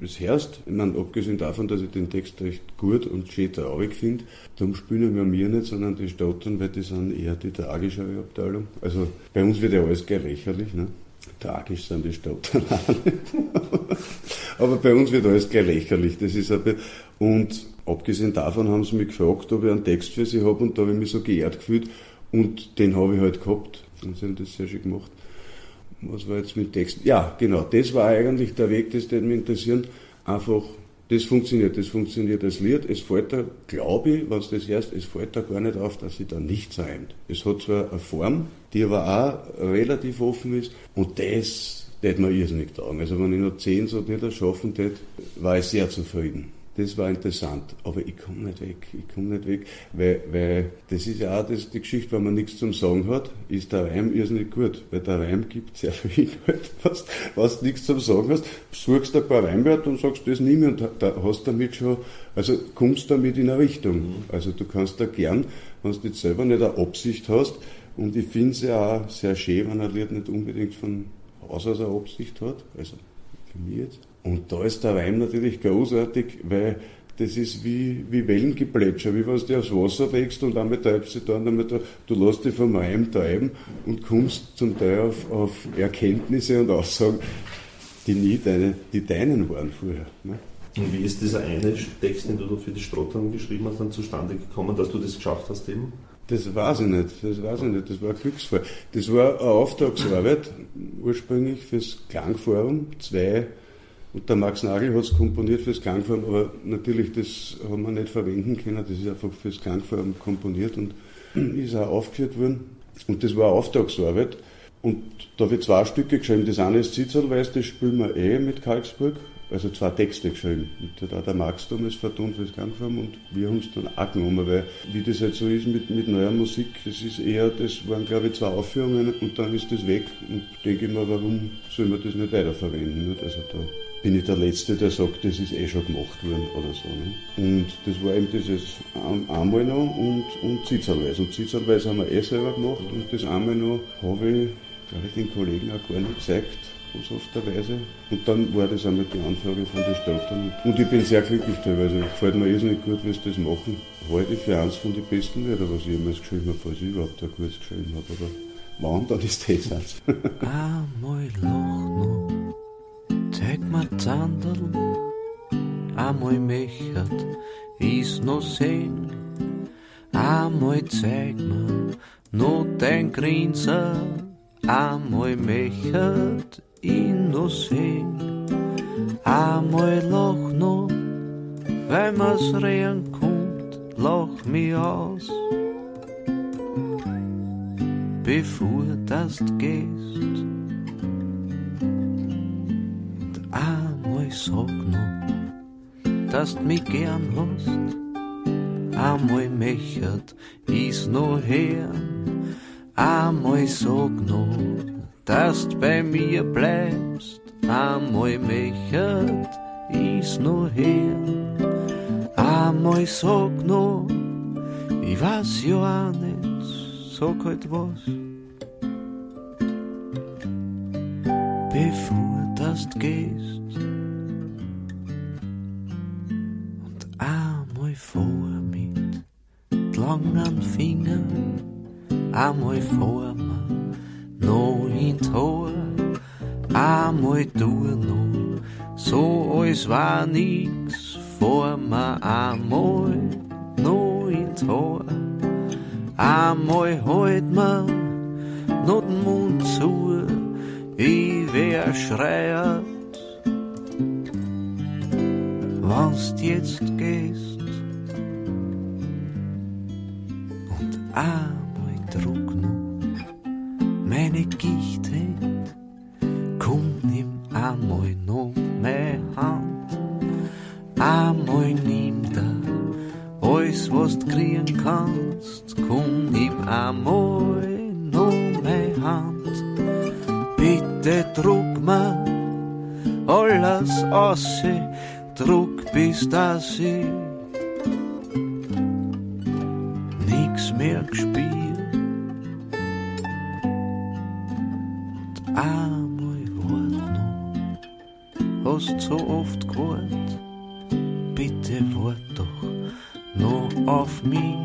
das herrscht. Ich meine, abgesehen davon, dass ich den Text recht gut und schön traurig finde, darum spielen wir mir nicht, sondern die Stottern, weil die sind eher die tragischere Abteilung. Also bei uns wird ja alles gleich lächerlich, ne? Tragisch sind die Stottern Aber bei uns wird alles gleich lächerlich. Das ist ein und abgesehen davon haben sie mich gefragt, ob ich einen Text für sie habe und da habe ich mich so geehrt gefühlt und den habe ich halt gehabt. Und sie haben das sehr schön gemacht was war jetzt mit Texten? Ja, genau, das war eigentlich der Weg, das würde mich interessieren. Einfach, das funktioniert, das funktioniert als Lied. Es fällt da, glaube ich, was das heißt, es fällt da gar nicht auf, dass sie da nichts reimt. Es hat zwar eine Form, die aber auch relativ offen ist und das hätte man irrsinnig taugen. Also wenn ich noch zehn so nicht schaffen hätte, war ich sehr zufrieden das war interessant. Aber ich komme nicht weg. Ich komme nicht weg, weil, weil das ist ja auch das, die Geschichte, wenn man nichts zum Sagen hat, ist der Reim irrsinnig gut. Weil der Reim gibt sehr viel Inhalt. Was, was nichts zum Sagen hast, suchst ein paar Reimwörter und sagst das nie mehr und da hast damit schon, also kommst damit in eine Richtung. Mhm. Also du kannst da gern, wenn du jetzt selber nicht eine Absicht hast, und ich finde es ja auch sehr schön, wenn ein Lied nicht unbedingt von Haus aus eine Absicht hat, also für. Und da ist der Wein natürlich großartig, weil das ist wie, wie Wellengeplätscher, wie wenn du aufs Wasser legst und einmal treibst du da und einmal da. Du lässt dich vom Reim treiben und kommst zum Teil auf, auf Erkenntnisse und Aussagen, die nie deine, die deinen waren vorher. Ne? Und wie ist dieser eine Text, den du für die Strottern geschrieben hast, dann zustande gekommen, dass du das geschafft hast eben? Das weiß ich nicht, das weiß ich nicht, das war ein Glücksfall. Das war eine Auftragsarbeit, ursprünglich fürs Klangforum, zwei und der Max Nagel hat es komponiert fürs Klangform, aber natürlich, das haben wir nicht verwenden können. Das ist einfach fürs Klangform komponiert und ist auch aufgeführt worden. Und das war eine Auftragsarbeit. Und da habe ich zwei Stücke geschrieben. Das eine ist Zitzerlweiß, das spielen wir eh mit Karlsburg. Also zwei Texte geschrieben. Und da hat der Max damals vertont fürs Klangform und wir haben es dann auch genommen, weil wie das halt so ist mit, mit neuer Musik, das ist eher, das waren glaube ich zwei Aufführungen und dann ist das weg. Und denke ich mir, warum soll man das nicht weiterverwenden? Also da bin ich der Letzte, der sagt, das ist eh schon gemacht worden oder so. Ne? Und das war eben dieses einmal noch und, und Zitzerlweis. Und Zitzerlweis haben wir eh selber gemacht und das einmal noch habe ich, glaube ich, den Kollegen auch gar nicht gezeigt, boshafterweise. Und dann war das einmal die Anfrage von den Stattern. Und ich bin sehr glücklich teilweise. Gefällt mir irrsinnig gut, wie sie das machen. Heute für eins von den besten Wörter, was ich jemals geschrieben habe, falls ich überhaupt ein Kurs geschrieben habe. Aber wann, dann ist das eins. einmal noch Teg ma tandel, a moj mechat, is no sing. A moj teg ma, no den grinsa, a moj mechat, in no sing. A moj loch no, wenn es regen kommt, loch mi aus. Bevor das gehst, Amoj sogno, dass du mich gern hast. Amoj mechert, is no her. Amoj sogno, dass du bei mir bleibst. Amoj mechert, is no her. Amoj sogno, ich weiß ja auch nicht, sag halt was. Bevor dass du gehst. Und einmal vor mit langen Fingern, einmal vor mir in Tor, einmal du noch, so als war nix vor mir, einmal noch in Tor, einmal halt mir noch den Mund zu, wie wer schreit, was jetzt gehst und noch meine Gichte, komm nimm einmal noch meine Hand, einmal nimm da alles was du kriegen kannst, komm nimm einmal noch bitte druck mir alles aus, druck bis dass ich nix mehr gespielt. Einmal wart noch, hast so oft gewartet, bitte wart doch noch auf mich.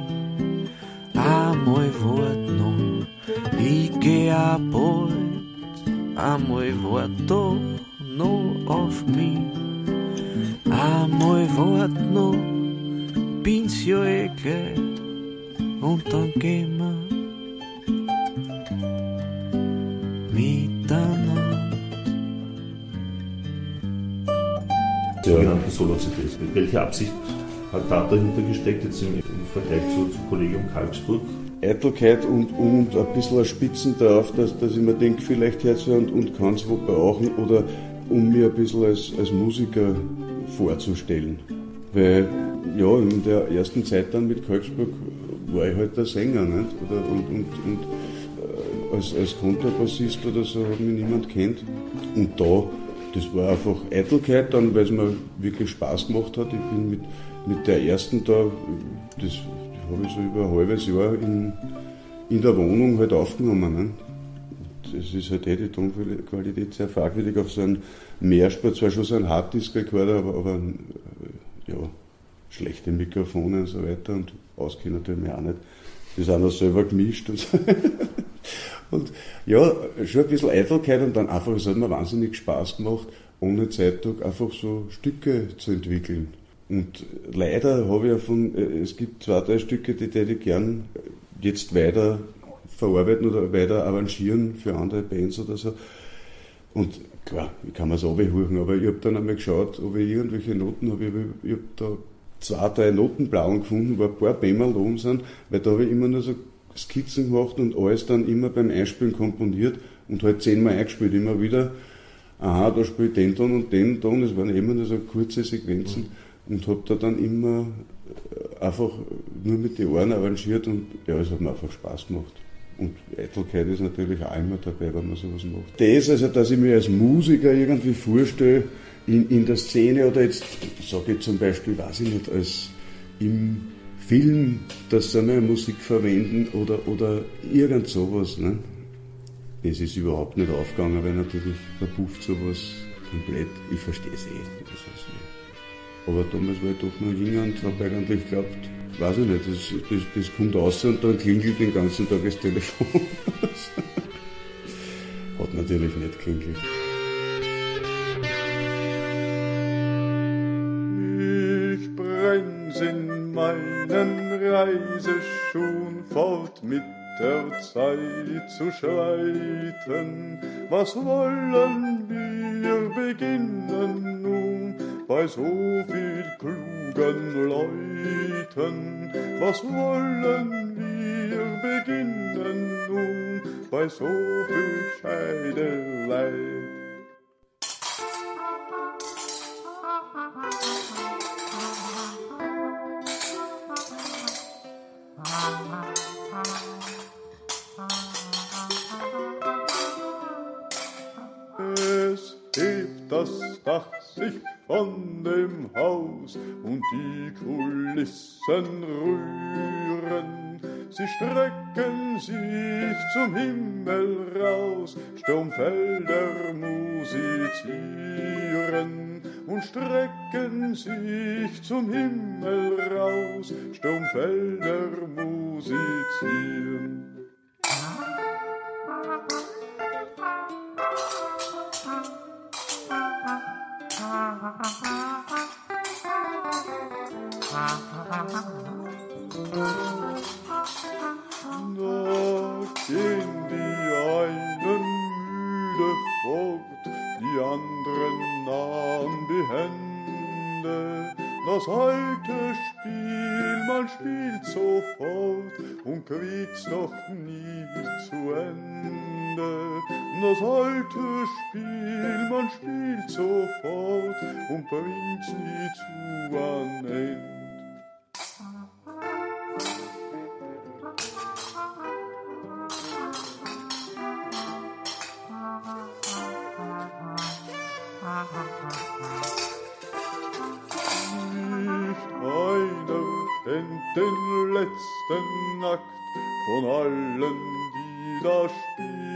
Einmal wart noch, ich geh auch bald, einmal wart doch noch auf mich. Einmal wart noch, bin's ja eh gleich, und dann gehen wir sogenannten Solo-CDs. Welche Absicht hat da dahinter gesteckt, jetzt im, im Vergleich zu, zu Kollegium Karlsburg? Eitelkeit und, und ein bisschen ein Spitzen darauf, dass, dass ich mir denke, vielleicht hört und, und kann es wo brauchen oder um mir ein bisschen als, als Musiker vorzustellen. Weil ja, in der ersten Zeit dann mit Karlsburg war ich halt der Sänger nicht? Oder, und, und, und äh, als, als Kontrabassist oder so hat mich niemand kennt. Und da, das war einfach Eitelkeit, dann, weil es mir wirklich Spaß gemacht hat. Ich bin mit, mit der ersten da, das habe ich so über ein halbes Jahr in, in der Wohnung halt aufgenommen. Ne? Das ist halt eh die Tonqualität sehr fragwürdig auf so einem Mehrspur, zwar schon so ein Harddisk-Rekorder, aber, aber ja, schlechte Mikrofone und so weiter und auskennen natürlich auch nicht. Die sind auch selber gemischt und. Und ja, schon ein bisschen Eitelkeit und dann einfach, es hat mir wahnsinnig Spaß gemacht, ohne Zeitdruck einfach so Stücke zu entwickeln. Und leider habe ich ja von, äh, es gibt zwei, drei Stücke, die hätte ich gern jetzt weiter verarbeiten oder weiter arrangieren für andere Bands oder so. Und klar, ich kann mir es abhören, aber ich habe dann einmal geschaut, ob ich irgendwelche Noten habe. Ich habe da zwei, drei Notenblauen gefunden, wo ein paar Bämmerl oben sind, weil da habe ich immer nur so Skizzen gemacht und alles dann immer beim Einspielen komponiert und halt zehnmal eingespielt, immer wieder. Aha, da spiele ich den Ton und den Ton, es waren immer nur so kurze Sequenzen und habe da dann immer einfach nur mit den Ohren arrangiert und ja, es hat mir einfach Spaß gemacht. Und Eitelkeit ist natürlich auch immer dabei, wenn man sowas macht. Das, also, dass ich mir als Musiker irgendwie vorstelle, in, in der Szene oder jetzt, sage ich zum Beispiel, weiß ich nicht, als im Film, dass sie eine Musik verwenden oder, oder irgend sowas. Ne? Das ist überhaupt nicht aufgegangen, weil natürlich verpufft sowas komplett. Ich verstehe es eh. Aber damals war ich doch noch jünger und habe eigentlich geglaubt, weiß ich nicht, das, das, das kommt raus und dann klingelt den ganzen Tag das Telefon. Hat natürlich nicht klingelt. Ich bremse in meinen Reiseschuhen fort mit der Zeit zu schreiten. Was wollen wir beginnen nun bei so viel klugen Leuten? Was wollen wir beginnen nun bei so viel Scheidelei? Das Dach sich von dem Haus und die Kulissen rühren. Sie strecken sich zum Himmel raus, Sturmfelder musizieren und strecken sich zum Himmel raus, Sturmfelder musizieren. Da die einen müde fort, die anderen nahm die Hände. Das alte Spiel, man spielt sofort und kriegt's noch nie zu Ende. Stunde. Das alte Spiel, man spielt sofort und bringt nie zu an End. den letzten Akt von allen, die das Spiel.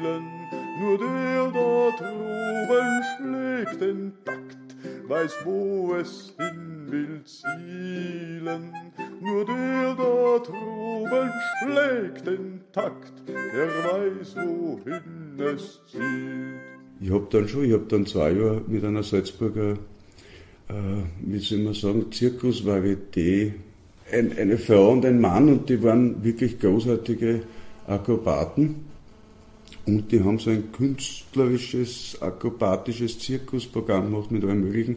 Nur der da droben schlägt den Takt, weiß, wo es hin will zielen. Nur der da droben schlägt den Takt, der weiß, wohin es zielt. Ich habe dann schon, ich habe dann zwei Jahre mit einer Salzburger, äh, wie soll man sagen, Zirkusvarieté, ein, eine Frau und ein Mann und die waren wirklich großartige Akrobaten. Und die haben so ein künstlerisches, akrobatisches Zirkusprogramm gemacht mit allem Möglichen.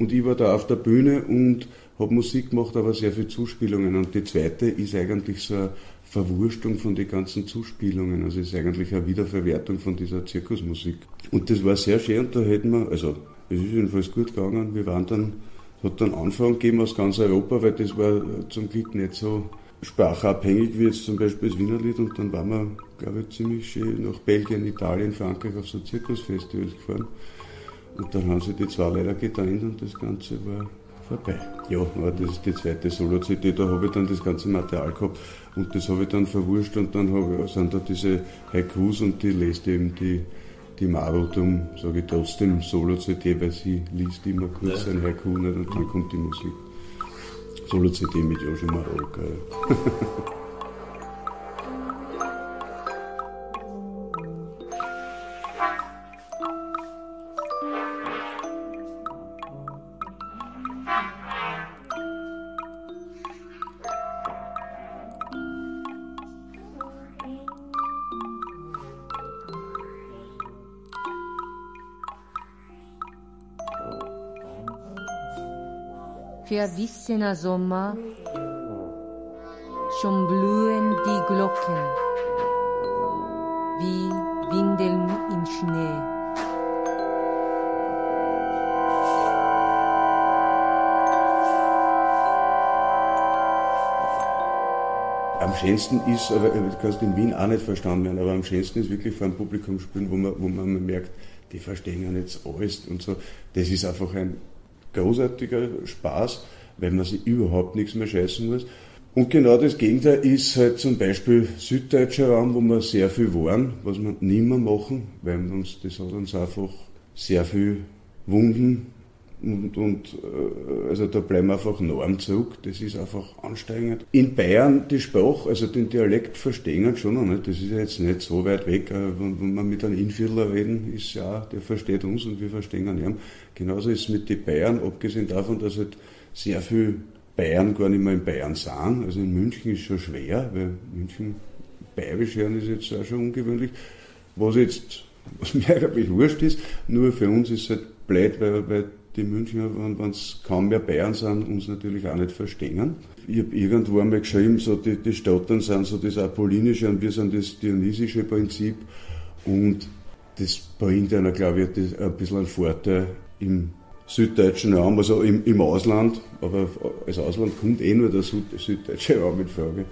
Und ich war da auf der Bühne und habe Musik gemacht, aber sehr viele Zuspielungen. Und die zweite ist eigentlich so eine Verwurstung von den ganzen Zuspielungen. Also ist eigentlich eine Wiederverwertung von dieser Zirkusmusik. Und das war sehr schön und da hätten wir, also es ist jedenfalls gut gegangen. Wir waren dann, hat dann Anfragen gegeben aus ganz Europa, weil das war zum Glück nicht so sprachabhängig wie jetzt zum Beispiel das Wienerlied und dann waren wir, glaube ich, ziemlich schön nach Belgien, Italien, Frankreich auf so Zirkusfestivals gefahren. Und dann haben sie die zwei leider getrennt und das Ganze war vorbei. Ja, aber das ist die zweite Solo-CD, da habe ich dann das ganze Material gehabt und das habe ich dann verwurscht und dann habe, sind da diese Haikus und die lest eben die, die darum sage ich trotzdem Solo-CD, weil sie liest immer kurz ja. ein Haiku nicht, und dann kommt die Musik. Solo-CD mit Joshi Marolka. verwissener Sommer, schon blühen die Glocken wie Windeln im Schnee. Am schönsten ist, aber du kannst in Wien auch nicht verstanden werden, aber am schönsten ist wirklich vor einem Publikum spielen, wo man, wo man merkt, die verstehen ja nicht alles und so. Das ist einfach ein großartiger Spaß, weil man sich überhaupt nichts mehr scheißen muss. Und genau das Gegenteil ist halt zum Beispiel süddeutscher Raum, wo wir sehr viel waren, was wir nicht mehr machen, weil uns, das hat uns einfach sehr viel Wunden und, und äh, also da bleiben wir einfach enorm zurück. Das ist einfach anstrengend. In Bayern die Sprache, also den Dialekt verstehen wir schon noch nicht. Das ist ja jetzt nicht so weit weg. Äh, wenn, wenn wir mit einem Inviertler reden, ist ja, der versteht uns und wir verstehen ihn. Genauso ist es mit den Bayern, abgesehen davon, dass halt sehr viel Bayern gar nicht mehr in Bayern sind. Also in München ist schon schwer, weil München bayerisch hören ist jetzt auch schon ungewöhnlich. Was jetzt, was mir eigentlich wurscht ist, nur für uns ist es halt blöd, weil, weil die Münchner, wenn es kaum mehr Bayern sind, uns natürlich auch nicht verstehen. Ich habe irgendwo einmal geschrieben, so die, die Stottern sind so das Apollinische und wir sind das Dionysische Prinzip. Und das bringt einer, glaube ich, ein bisschen einen Vorteil im süddeutschen Raum, also im, im Ausland, aber als Ausland kommt eh nur der Süd, süddeutsche Raum in Frage.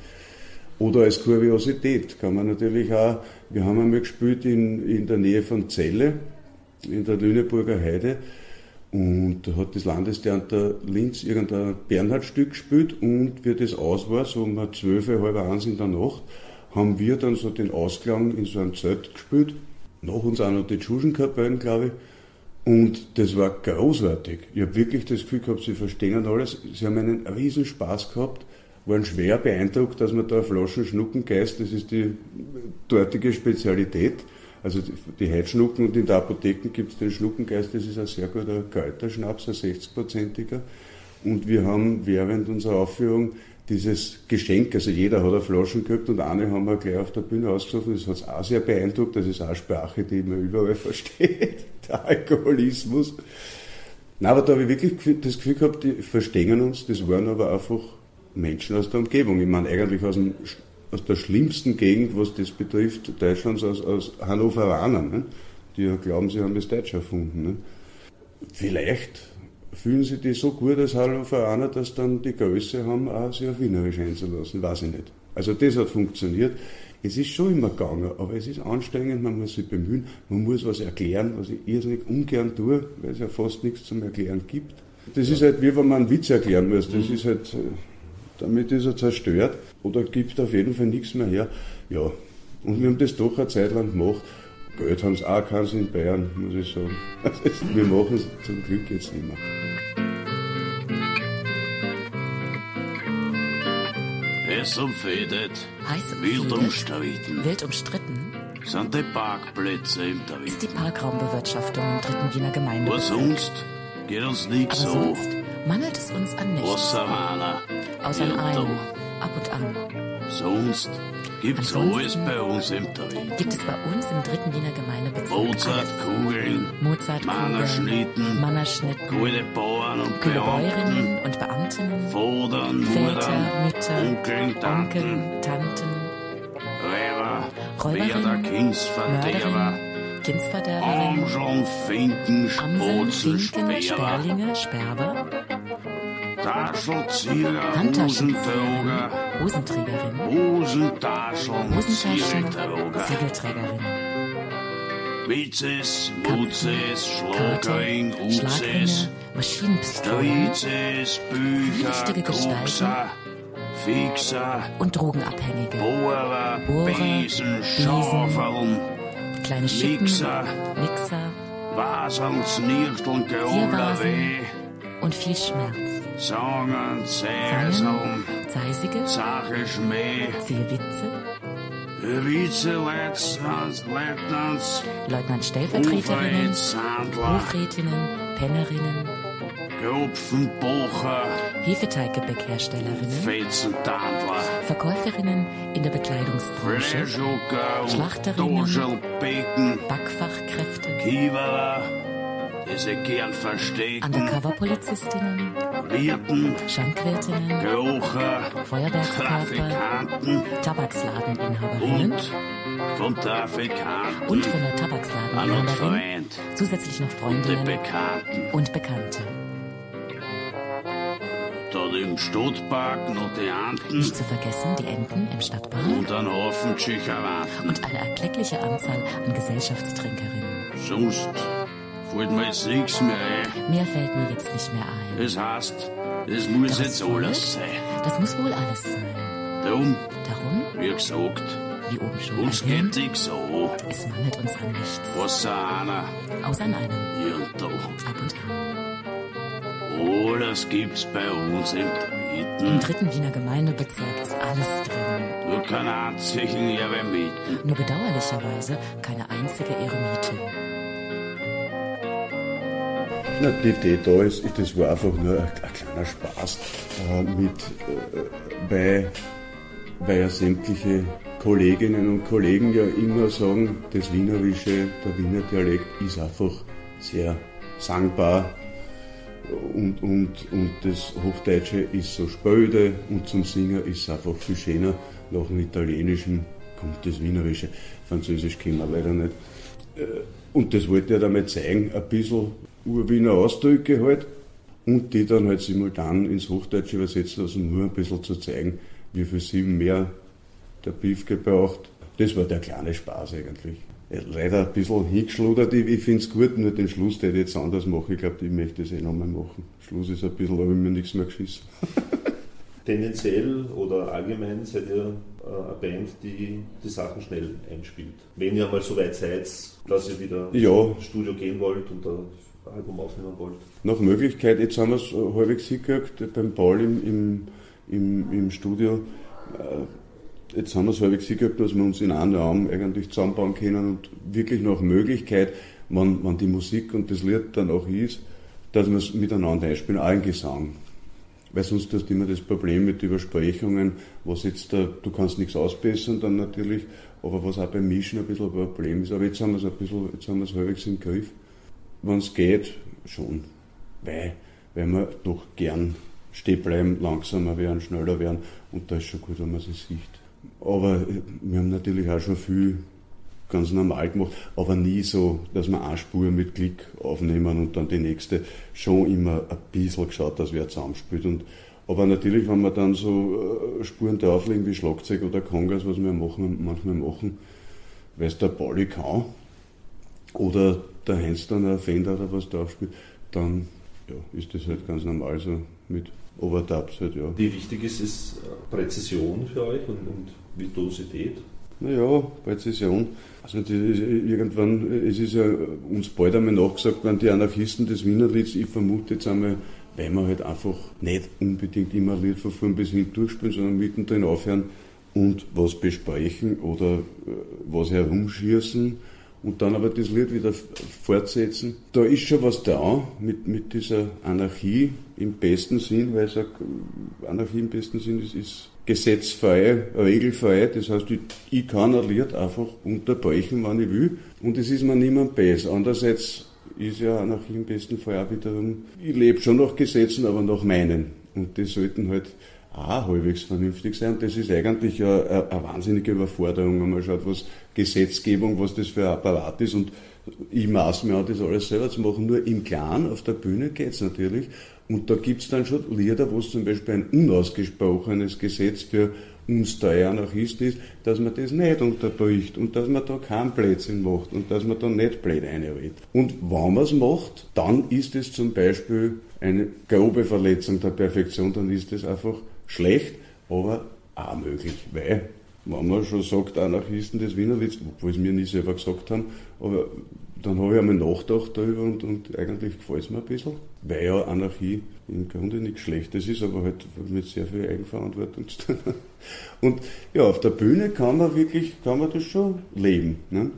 Oder als Kuriosität kann man natürlich auch, wir haben einmal gespielt in, in der Nähe von Celle, in der Lüneburger Heide, und da hat das Landestheater Linz irgendein Bernhard-Stück gespielt und wie das aus war, so um zwölf, halb eins in der Nacht, haben wir dann so den Ausklang in so einem Zelt gespielt. Nach uns auch noch die Tschuschenkapellen, glaube ich. Und das war großartig. Ich habe wirklich das Gefühl gehabt, sie verstehen alles. Sie haben einen riesen Spaß gehabt, waren schwer beeindruckt, dass man da Flaschen Schnuckengeist, das ist die dortige Spezialität, also die, die Heidschnucken und in der Apotheke gibt es den Schnuckengeist, das ist ein sehr guter Kräuterschnaps, ein 60-prozentiger. Und wir haben während unserer Aufführung dieses Geschenk, also jeder hat eine Flaschen gekriegt und eine haben wir gleich auf der Bühne ausgesucht, das hat es auch sehr beeindruckt, das ist auch eine Sprache, die man überall versteht, der Alkoholismus. Na, aber da habe ich wirklich das Gefühl gehabt, die verstehen uns, das waren aber einfach Menschen aus der Umgebung. Ich meine, eigentlich aus dem aus der schlimmsten Gegend, was das betrifft, Deutschlands aus, aus Hannoveranern, ne? die ja glauben, sie haben das Deutsch erfunden. Ne? Vielleicht fühlen sie die so gut als Hannoveraner, dass dann die Größe haben, auch sich auf Wienerisch einzulassen. Weiß ich nicht. Also das hat funktioniert. Es ist schon immer gegangen, aber es ist anstrengend, man muss sich bemühen, man muss was erklären, was ich irrsinnig ungern tue, weil es ja fast nichts zum Erklären gibt. Das ist halt wie wenn man einen Witz erklären muss. Das ist halt damit ist er zerstört oder gibt auf jeden Fall nichts mehr her. Ja, und wir haben das doch eine Zeit lang gemacht. Geld haben sie auch keins in Bayern, muss ich sagen. Also wir machen es zum Glück jetzt nicht mehr. Es umfädet, Heiß wild umstritten, wild umstritten sind die Parkplätze im ist die. Parkraumbewirtschaftung im dritten Wiener Gemeinde. Was sonst geht uns Aber nichts so. sonst mangelt es uns an nichts. Außer an einem. Ab und an. Sonst gibt's Ansonsten alles bei uns im David. Gibt es bei uns im dritten Wiener Gemeindebezirk Mozart, alles. Kugeln, Mozartkugeln, Mannerschnitten, Mannerschnitten, gute Bauern und Beamten, Bäuerinnen und Beamtinnen, Vodern, Väter, Mütter, Onkeln, Tanten, Tanten, Räuber, Räuberinnen, Werder, Kindsverderber, Kindsverderberin, Amseln, Finken, Spotzen, Sperlinge, Sperber, Taschelzieher, Handtaschenzieherin, Hosenträger, Hosenträgerin, Hosentaschen, Hosentaschen, Ziegelträger, Ziegelträgerin, Witzes, Mutzes, Schlagring, Strizes, Bücher, Zwielichtige Gestalten. Fixer, und Drogenabhängige. Bohrer, Bohrer, Besen, Schaufeln, Kleine Schippen, Mixer, Mixer Waseln, Snirteln, Viervasen. Geolerweh, und viel Schmerz. Zäseln, Zangen, Zeisige, Sache, Schmäh, Zielwitze, Vizeleutnants, Leutnants, Leutnant Stellvertreterinnen, Hofrätinnen, Pennerinnen, Gropfenbocher, Hefeteiggebäckherstellerinnen, Fetzentandler, Verkäuferinnen in der Bekleidungsbranche, Schlachterinnen. Backfachkräfte, Kiewerer, die sich gern verstecken, Undercover-Polizistinnen, Wirten, Schankwirtinnen, Gerucher, Feuerwerkskörper, Tabaksladeninhaberinnen und von Trafikanten und von der und Tabaksladeninhaberin zusätzlich noch und die Freundinnen Bekannten. und Bekannte. Dort im Stuttpark noch die Anten Nicht zu vergessen die Enten im Stadtpark und ein Haufen und eine erkleckliche Anzahl an Gesellschaftstrinkerinnen. Sonst fällt mir jetzt nichts mehr ein. Mehr fällt mir jetzt nicht mehr ein. Das heißt, das muss Das jetzt Volk? alles sein. Das muss wohl alles sein. Darum, Darum, wie gesagt, wie oben schon uns geht nichts so, es mangelt uns an nichts. außer einer Außer an einem. hier und da. Ab und an. Alles gibt's bei uns im Im Dritten. dritten Wiener Gemeindebezirk ist alles drin. Nur keinen einzigen Eremiten. Nur bedauerlicherweise keine einzige Eremitin. Na, die Idee da ist, das war einfach nur ein, ein kleiner Spaß, äh, mit, äh, weil, weil ja sämtliche Kolleginnen und Kollegen ja immer sagen, das Wienerische, der Wiener Dialekt ist einfach sehr sangbar und, und, und das Hochdeutsche ist so spöde und zum Singen ist es einfach viel schöner. Nach dem Italienischen kommt das Wienerische, Französisch kennen wir leider nicht. Äh, Und das wollte ich damit zeigen, ein bisschen Urwiener Ausdrücke halt und die dann halt simultan ins Hochdeutsche übersetzen lassen, nur ein bisschen zu zeigen, wie viel Silben mehr der Beef gebraucht. Das war der kleine Spaß eigentlich. Leider ein bisschen hingeschludert, ich, ich finde es gut, nur den Schluss, den ich jetzt anders mache, ich glaube, ich möchte das eh nochmal machen. Schluss ist ein bisschen, aber mir nichts mehr geschissen. Tendenziell oder allgemein seid ihr äh, eine Band, die die Sachen schnell einspielt. Wenn ihr mal so weit seid, dass ihr wieder Ja. ins Studio gehen wollt und ein Album aufnehmen wollt. Nach Möglichkeit, jetzt haben wir es halbwegs hingekriegt, beim Paul im, im, im, im Studio, äh, jetzt haben wir es halbwegs hingekriegt, dass wir uns in einem Raum eigentlich zusammenbauen können und wirklich nach Möglichkeit, wenn, wenn die Musik und das Lied dann auch ist, dass wir es miteinander einspielen, in Gesang. Weil sonst hast du immer das Problem mit Übersprechungen, was jetzt da, du kannst nichts ausbessern dann natürlich, aber was auch beim Mischen ein bisschen ein Problem ist. Aber jetzt haben wir es ein bisschen, jetzt haben wir es halbwegs im Griff. Wenn es geht, schon. Weil, weil wir doch gern stehen bleiben, langsamer werden, schneller werden und da ist schon gut, wenn man sie sieht. Aber äh, wir haben natürlich auch schon viel ganz normal gemacht, aber nie so, dass wir eine Spur mit Klick aufnehmen und dann die nächste. Schon immer ein bisschen geschaut, dass wer zusammenspielt. Und, aber natürlich, wenn wir dann so äh, Spuren drauflegen wie Schlagzeug oder Congas, was wir machen, manchmal machen, weil es der Pauli kann, oder der Heinz dann ein Fender oder was drauf spielt, dann ja, ist das halt ganz normal so mit Overdubs halt, ja. Wie wichtig ist es äh, Präzision für euch und, und Virtuosität? Naja, Präzision. Also das ist irgendwann, es ist ja uns bald einmal nachgesagt worden, die Anarchisten des Wienerlieds, ich vermute jetzt einmal, weil wir halt einfach nicht unbedingt immer ein Lied von vorn bis hin durchspielen, sondern mittendrin aufhören und was besprechen oder äh, was herumschießen und dann aber das Lied wieder fortsetzen. Da ist schon was da mit, mit dieser Anarchie im besten Sinn, weil ich sage, Anarchie im besten Sinn ist, ist gesetzfrei, regelfrei. Das heißt, ich, ich kann ein Lied einfach unterbrechen, wann ich will. Und es ist mir niemand besser. Andererseits ist ja Anarchie im besten Fall auch wiederum, ich lebe schon nach Gesetzen, aber nach meinen. Und die sollten halt auch halbwegs vernünftig sein. Das ist eigentlich eine, eine wahnsinnige Überforderung, wenn man schaut, was Gesetzgebung, was das für ein Apparat ist. Und ich maß mir an, das alles selber zu machen. Nur im Clan, auf der Bühne geht's natürlich. Und da gibt's dann schon Lieder, wo es zum Beispiel ein unausgesprochenes Gesetz für uns der Anarchist ist, dass man das nicht unterbricht und dass man da keinen Blödsinn macht und dass man da nicht blöd einredet. Und wenn man es macht, dann ist es zum Beispiel eine grobe Verletzung der Perfektion, dann ist es einfach schlecht, aber auch möglich, weil wenn man schon sagt, Anarchisten des Wienerwitz, obwohl es mir nie selber gesagt haben, aber dann habe ich einmal nachgedacht darüber und, und eigentlich gefällt es mir ein bisschen, weil ja Anarchie im Grunde nichts Schlechtes ist, aber halt mit sehr viel Eigenverantwortung zu tun. Und ja, auf der Bühne kann man wirklich, kann man das schon leben. Ne?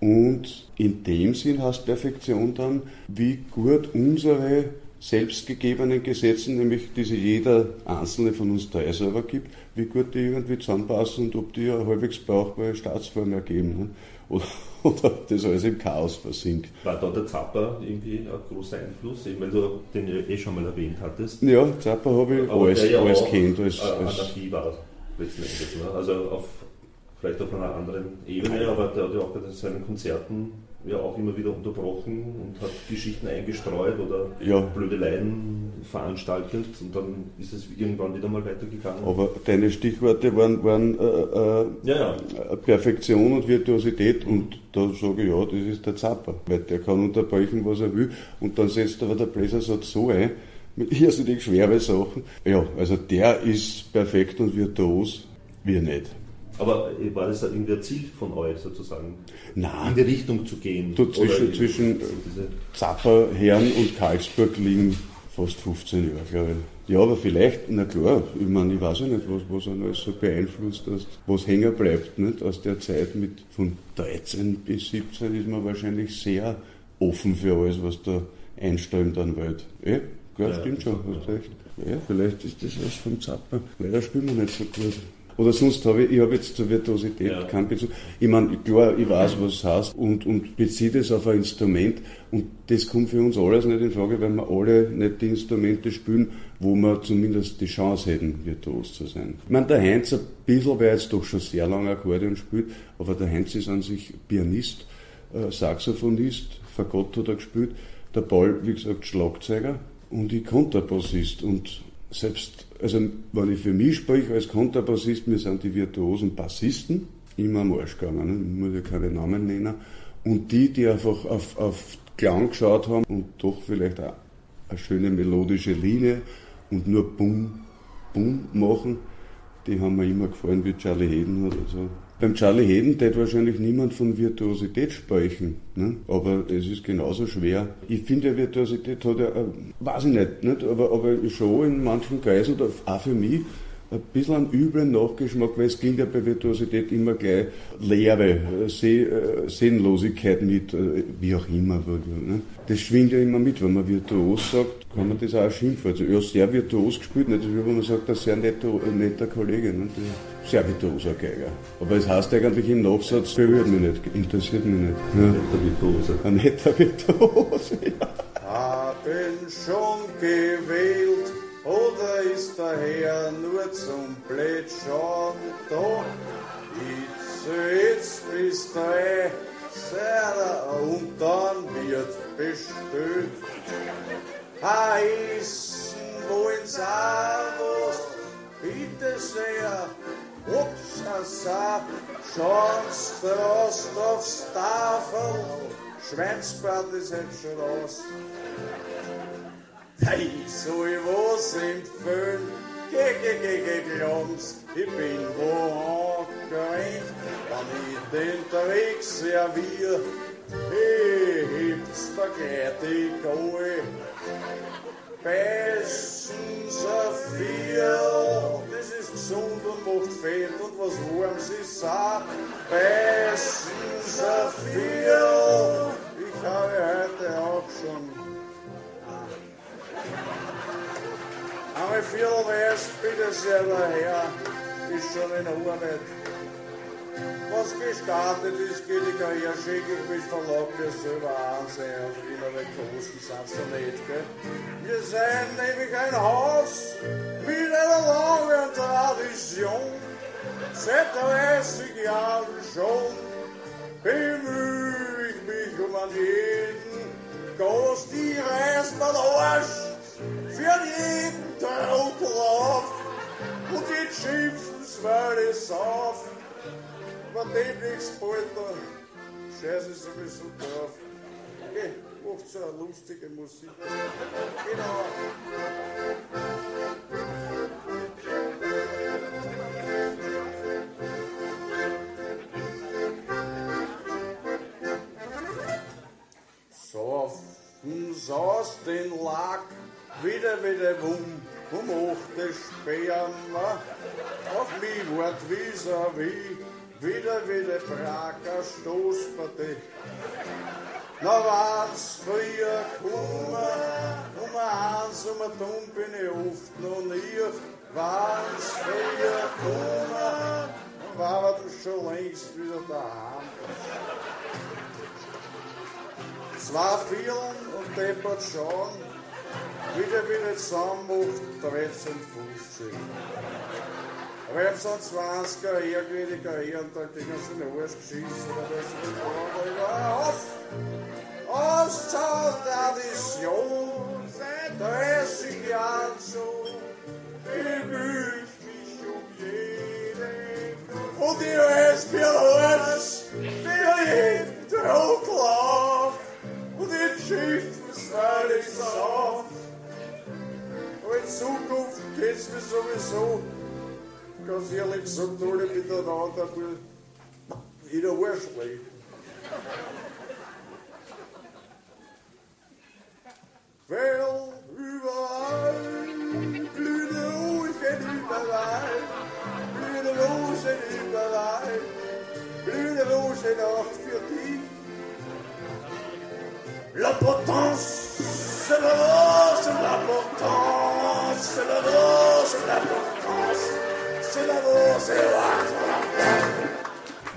Und in dem Sinn heißt Perfektion dann, wie gut unsere selbstgegebenen Gesetzen, nämlich diese jeder einzelne von uns drei selber gibt, wie gut die irgendwie zusammenpassen und ob die eine halbwegs brauchbare Staatsform ergeben. Ne? Oder, oder das alles im Chaos versinkt. War da der Zappa irgendwie ein großer Einfluss? Ich meine, du den ja eh schon mal erwähnt hattest. Ja, Zappa habe ich Aber alles, ja alles auch kennt. Als, als, Anarchie war letzten Endes. Ne? Also auf, vielleicht auf einer anderen Ebene, aber der hat ja auch bei seinen Konzerten ja auch immer wieder unterbrochen und hat Geschichten eingestreut oder Ja. Blödeleien veranstaltet und dann ist es irgendwann wieder mal weitergegangen. aber deine Stichworte waren, waren äh, äh, ja, ja. Perfektion und Virtuosität und da sage ich, ja, das ist der Zapper, weil der kann unterbrechen, was er will und dann setzt aber der Bläsersatz so ein, mit irrsinnig schwere Sachen. Ja, also der ist perfekt und virtuos, wir nicht. Aber war das irgendwie ein Ziel von euch sozusagen, in Nein, die Richtung zu gehen? Du, zwischen- Oder zwischen- Zapper, Herren und Karlsburg liegen fast 15 Jahre, glaube ich. Ja, aber vielleicht, na klar, ich meine, ich weiß ja nicht, was, was einen alles so beeinflusst, dass, was hängen bleibt, nicht? Aus der Zeit mit, von 13 bis 17 ist man wahrscheinlich sehr offen für alles, was da einströmt an Welt. Eh? Ja, Ja, stimmt schon, hast recht. Ja, vielleicht ist das was vom Zapper. Leider spielen wir nicht so gut. Oder sonst habe ich, ich habe jetzt zur Virtuosität Ja. keinen Bezug. Ich meine, klar, ich weiß, was es heißt und, und beziehe das auf ein Instrument und das kommt für uns alles nicht in Frage, weil wir alle nicht die Instrumente spielen, wo wir zumindest die Chance hätten, virtuos zu sein. Ich meine, der Heinz ein bisschen, weil er jetzt doch schon sehr lange Akkordeon spielt, aber der Heinz ist an sich Pianist, äh, Saxophonist, Fagott hat er gespielt, der Paul, wie gesagt, Schlagzeuger und ich Kontrabassist und selbst, also wenn ich für mich spreche als Kontrabassist, wir sind die virtuosen Bassisten, immer am Arsch gegangen, ne? ich muss ja keine Namen nennen, und die, die einfach auf, auf Klang geschaut haben und doch vielleicht auch eine schöne melodische Linie und nur Bum, Bum machen, die haben mir immer gefallen wie Charlie Hayden oder so. Beim Charlie Hayden tät wahrscheinlich niemand von Virtuosität sprechen, ne? aber es ist genauso schwer. Ich finde, Virtuosität hat ja, äh, weiß ich nicht, nicht? Aber, aber schon in manchen Kreisen oder auch für mich ein bisschen einen üblen Nachgeschmack, weil es klingt ja bei Virtuosität immer gleich Leere, äh, Seh, äh, Sinnlosigkeit mit, wie auch immer. Ne? Das schwingt ja immer mit, wenn man virtuos sagt, kann man das auch schimpfen. Also, ja, sehr virtuos gespielt, nicht? das ist wie wenn man sagt, ein sehr netter, netter Kollege, ne? Sehr virtuoser Geiger. Aber es heißt eigentlich im Nachsatz, berührt mich nicht, interessiert mich nicht. Ja. der Virtuose. Ein netter Virtuose, ja. Haben schon gewählt oder ist der Herr nur zum Plätschern da? Ich jetzt bis drei, Sarah, und dann wird bestellt. Heißen wollen's auch was, bitte sehr. Upsasa, schauen's draus aufs Tafel, Schweinsbrat ist jetzt schon. Hey, soll ich was empfehlen? Geh, geh, geh, geh, glauben's, ich bin wo angerannt, wenn ich den Dreck servier. Hey, hebt's da gleich Pessinha This is Zundenburg-Fehl. That was Wormsy Saar. Pessinha Ich habe heute auch schon. Am Viertel erst, bitte sehr, daher, ist schon in der Arbeit. Was gestartet ist, geht die Karriere schick, ich bin verlockt, wir selber ansehen, und innere Kosten sind so nicht, gell? Wir sind nämlich ein Haus mit einer langen Tradition, seit 30 Jahren schon bemühe ich mich um an jeden Gast, die reißt mein Arsch für jeden Trottel auf und jetzt schimpfen's, weil ich's auf. Man dem nichts bald, dann scheiße ich sowieso drauf. Okay, macht so eine lustige Musik. Genau. Saufen saß den Lack, wieder wieder Wum, um achte Sperma, auf mich wart vis-à-vis, wieder wieder Prager Stoßpartie. Na war's früher Kummer, um eins, ein Dumm bin ich oft noch nie, war's früher Kummer, dann war du schon längst wieder daheim. Zwei Vielen und deppert schon, wieder wieder zusammen macht 13, 15. Aber ich hab so einen 20er irgendwie Karriere und dann kriegen sie eine Arsch geschissen oder das ist aber auf! Auszahlt Addition seit 30 Jahren schon. Bemühe ich mich um jeden. Und ich weiß mir alles, für jeden Trottel auf. Und in Schiffen weil ich's auf. Aber in Zukunft geht's mir sowieso, ganz ehrlich gesagt, alle miteinander in der Arsch legen. Weil überall blühende Rosen überall, blühende Rosen überall, blühende Rosen auch für dich. L'importance, c'est la rose, l'importance, c'est la rose, l'importance, c'est la rose,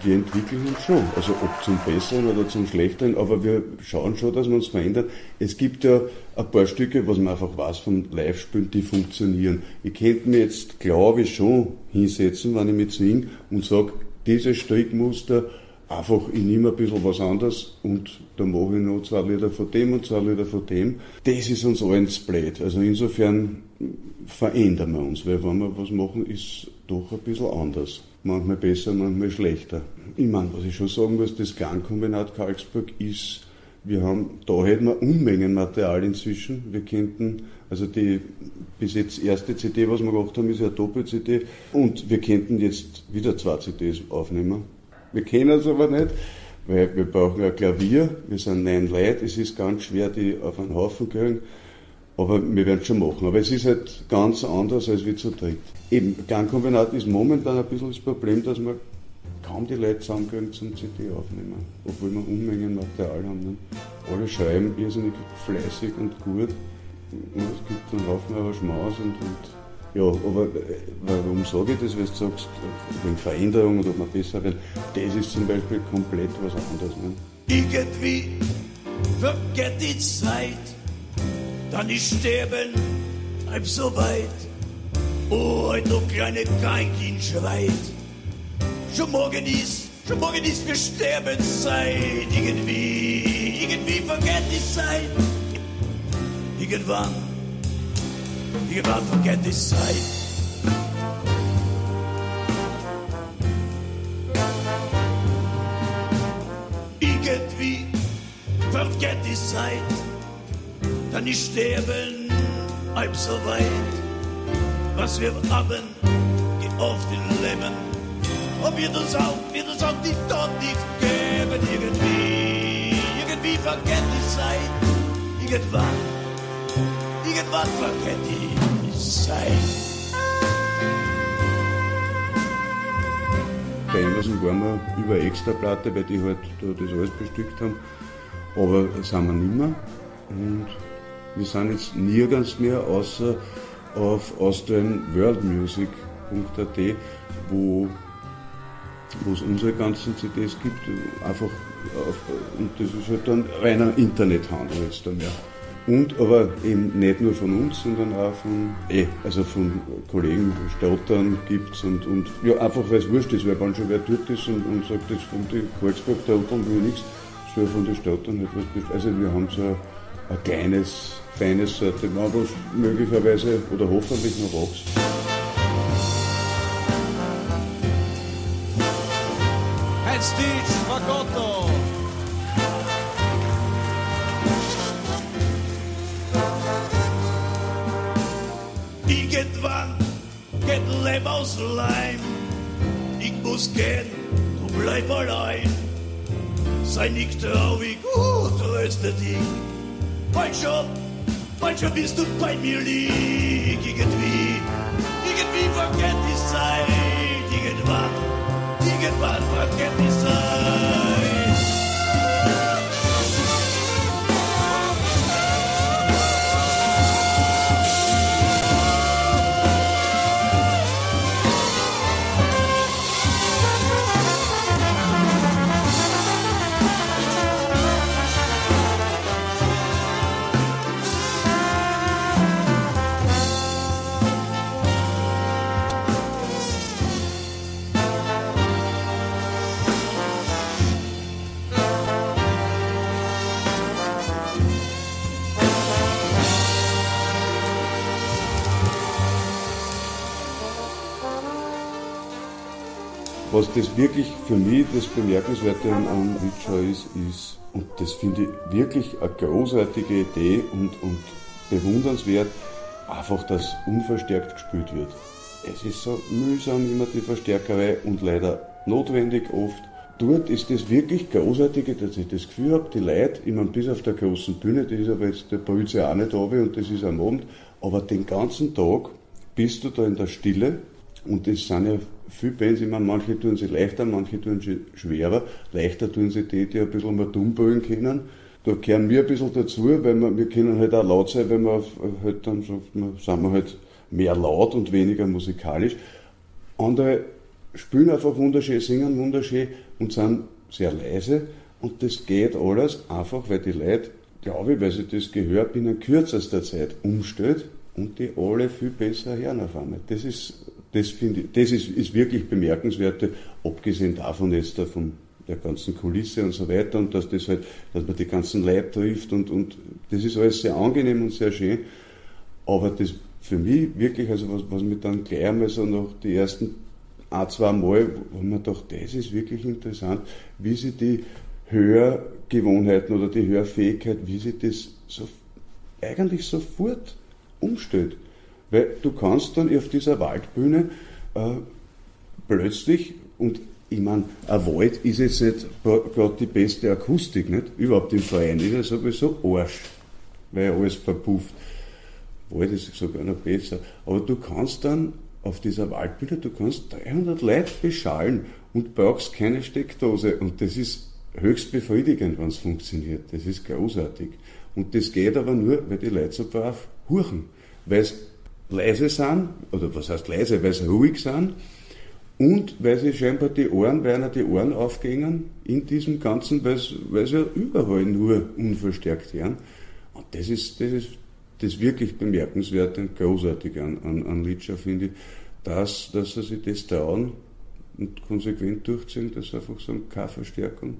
wir entwickeln uns schon, also ob zum Besseren oder zum Schlechteren, aber wir schauen schon, dass wir uns verändern. Es gibt ja ein paar Stücke, was man einfach weiß von Live-Spielen, die funktionieren. Ich könnte mir jetzt, glaube ich, schon hinsetzen, wenn ich mich zwinge und sage, dieses Strickmuster, einfach, ich nehme ein bisschen was anderes und da mache ich noch zwei Lieder von dem und zwei Lieder von dem. Das ist uns allen blöd. Also insofern verändern wir uns, weil wenn wir was machen, ist doch ein bisschen anders. Manchmal besser, manchmal schlechter. Ich meine, was ich schon sagen muss, das Klangkombinat Karlsburg ist, wir haben, da hätten wir Unmengen Material inzwischen. Wir könnten, also die bis jetzt erste CD, was wir gemacht haben, ist ja Doppel-CD und wir könnten jetzt wieder zwei CDs aufnehmen. Wir kennen es aber nicht, weil wir brauchen ein Klavier, wir sind neun Leute, es ist ganz schwer, die auf einen Haufen kriegen. Aber wir werden es schon machen. Aber es ist halt ganz anders als wie zu dritt. Eben, Klangkombinat ist momentan ein bisschen das Problem, dass wir kaum die Leute zusammenkriegen zum CD aufnehmen. Obwohl wir Unmengen Material haben. Ne? Alle schreiben irrsinnig fleißig und gut. Und es gibt einen Haufen Schmaus und, und ja, aber äh, warum sage ich das, weil du sagst, wegen Veränderung oder ob man besser werden, das ist zum Beispiel komplett was anderes. Ne? Irgendwie vergeht die Zeit, dann ich sterben, bleib so weit. Oh, heute noch kleine Geigen schreit. Schon morgen ist, schon morgen ist für Sterbenszeit. Irgendwie, irgendwie vergeht die Zeit. Irgendwann, irgendwann vergeht die Zeit. Irgendwie vergeht die Zeit, dann ich sterben, halb so weit. Was wir haben, geht oft in Leben. Ob wir das auch, wir das auch die dort nicht geben, irgendwie. Irgendwie vergeht die Zeit, irgendwann, irgendwann vergeht die Zeit. Bei Emerson waren wir über Extraplatte, weil die halt da das alles bestückt haben. Aber sind wir nicht mehr. Und wir sind jetzt nirgends mehr, außer auf austrianworldmusic.at, wo wo es unsere ganzen CDs gibt, einfach auf, und das ist halt dann reiner Internethandel jetzt dann ja. Und aber eben nicht nur von uns, sondern auch von, eh, also von Kollegen, Stottern gibt's und, und ja, einfach weil es wurscht ist, weil wenn schon wer dort ist und, und sagt, jetzt von den Karlsberg, da oben will nichts, soll von den Stottern halt was Also wir haben so ein, ein kleines, feines Sortiment, was möglicherweise oder hoffentlich noch wächst. Ein Stitch, Fagotto! Irgendwann geht Leben aus Leim. Ich muss gehen, du bleib allein. Sei nicht traurig, oh, tröste dich. Bald schon bist du bei mir lieg. Irgendwie, irgendwie vergeht die Zeit. Irgendwann, irgendwann vergeht die. Was das wirklich für mich das Bemerkenswerte an, an ist, ist, und das finde ich wirklich eine großartige Idee und, und bewundernswert, einfach, dass unverstärkt gespielt wird. Es ist so mühsam immer die Verstärkerei und leider notwendig oft. Dort ist das wirklich Großartige, dass ich das Gefühl habe, die Leute, ich meine, bis auf der großen Bühne, die ist aber jetzt uns ja auch nicht da und das ist am Abend, aber den ganzen Tag bist du da in der Stille und das sind ja viele Bands, ich meine, manche tun sie leichter, manche tun sie schwerer. Leichter tun sie die, die ein bisschen mehr dumm brüllen können. Da gehören wir ein bisschen dazu, weil wir, wir können halt auch laut sein, weil wir halt dann sagt, man, sind wir halt mehr laut und weniger musikalisch. Andere spielen einfach wunderschön, singen wunderschön und sind sehr leise. Und das geht alles einfach, weil die Leute, glaube ich, weil sie das Gehör binnen kürzester Zeit umstellt und die alle viel besser hören auf einmal. Das ist das finde das ist, ist wirklich bemerkenswert, abgesehen davon jetzt von der ganzen Kulisse und so weiter und dass das halt, dass man die ganzen Leute trifft und, und das ist alles sehr angenehm und sehr schön. Aber das für mich wirklich, also was, was mir dann gleich einmal so nach die ersten ein, zwei Mal, wo man dachte, das ist wirklich interessant, wie sie die Hörgewohnheiten oder die Hörfähigkeit, wie sie das so eigentlich sofort umstellt. Weil du kannst dann auf dieser Waldbühne äh, plötzlich, und ich meine, ein Wald ist jetzt nicht gerade die beste Akustik, nicht? Überhaupt im Verein ist ja sowieso Arsch, weil alles verpufft. Wald ist sogar noch besser. Aber du kannst dann auf dieser Waldbühne, du kannst 300 Leute beschallen und brauchst keine Steckdose. Und das ist höchst befriedigend, wenn es funktioniert. Das ist großartig. Und das geht aber nur, weil die Leute so brav huchen. Weil leise sind, oder was heißt leise, weil sie ruhig sind, und weil sie scheinbar die Ohren, weil ihnen die Ohren aufgehen in diesem Ganzen, weil sie ja überall nur unverstärkt hören. Und das ist, das ist das wirklich bemerkenswerte und großartige an, an, an Litscher, finde ich, dass, dass sie sich das trauen und konsequent durchziehen, dass sie einfach sagen, keine Verstärkung,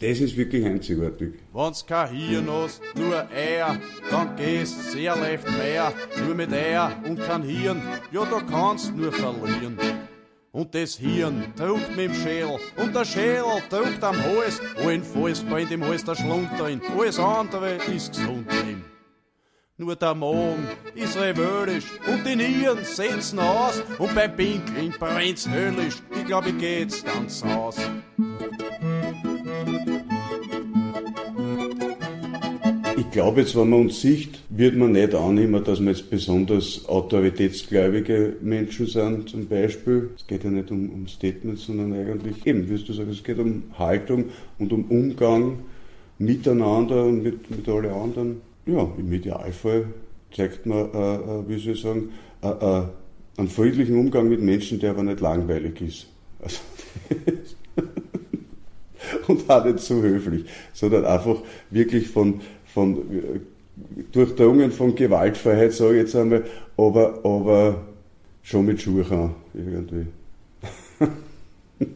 das ist wirklich einzigartig. Wenn's kein Hirn hast, nur Eier, dann gehst sehr leicht mehr. Nur mit Eier und kein Hirn, ja, da kannst nur verlieren. Und das Hirn druckt mit dem Schädel und der Schädel druckt am Hals. Allen Falls brennt im Hals der Schlund drin, alles andere ist gesund drin. Nur der Magen ist rebellisch und die Nieren setzen aus und beim Pinkeln brennt's höllisch. Ich glaube, ich geh jetzt ans glaube jetzt, wenn man uns sieht, wird man nicht annehmen, dass wir jetzt besonders autoritätsgläubige Menschen sind, zum Beispiel. Es geht ja nicht um, um Statements, sondern eigentlich, eben, wirst du sagen, es geht um Haltung und um Umgang miteinander und mit, mit allen anderen. Ja, im Idealfall zeigt man, äh, äh, wie soll ich sagen, äh, äh, einen friedlichen Umgang mit Menschen, der aber nicht langweilig ist. Also, und auch nicht zu höflich, sondern einfach wirklich von, von äh, durchdrungen von Gewaltfreiheit, sage ich jetzt einmal, aber, aber schon mit Schuhe irgendwie.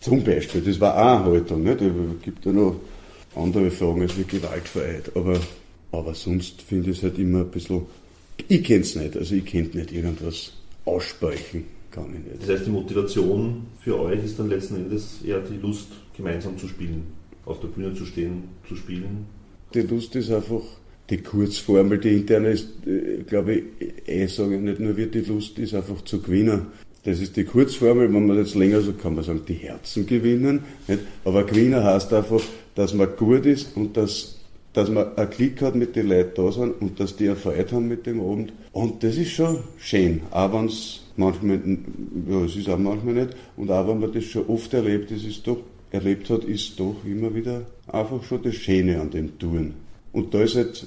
Zum Beispiel, das war auch eine Haltung, nicht? Es gibt ja noch andere Fragen als wie Gewaltfreiheit, aber, aber sonst finde ich es halt immer ein bisschen, ich kenne es nicht, also ich könnte nicht irgendwas aussprechen, kann ich nicht. Das heißt, die Motivation für euch ist dann letzten Endes eher die Lust, gemeinsam zu spielen, auf der Bühne zu stehen, zu spielen. Die Lust ist einfach die Kurzformel, die interne ist, äh, glaube ich, eh sage ich nicht nur wird die Lust ist einfach zu gewinnen. Das ist die Kurzformel, wenn man jetzt länger so kann man sagen, die Herzen gewinnen. Nicht? Aber gewinnen heißt einfach, dass man gut ist und dass, dass man einen Klick hat mit den Leuten da sind und dass die eine Freude haben mit dem Abend. Und das ist schon schön, auch wenn es manchmal, ja, es ist auch manchmal nicht. Und auch wenn man das schon oft erlebt, das ist doch, erlebt hat, ist doch immer wieder einfach schon das Schöne an dem Touren. Und da ist halt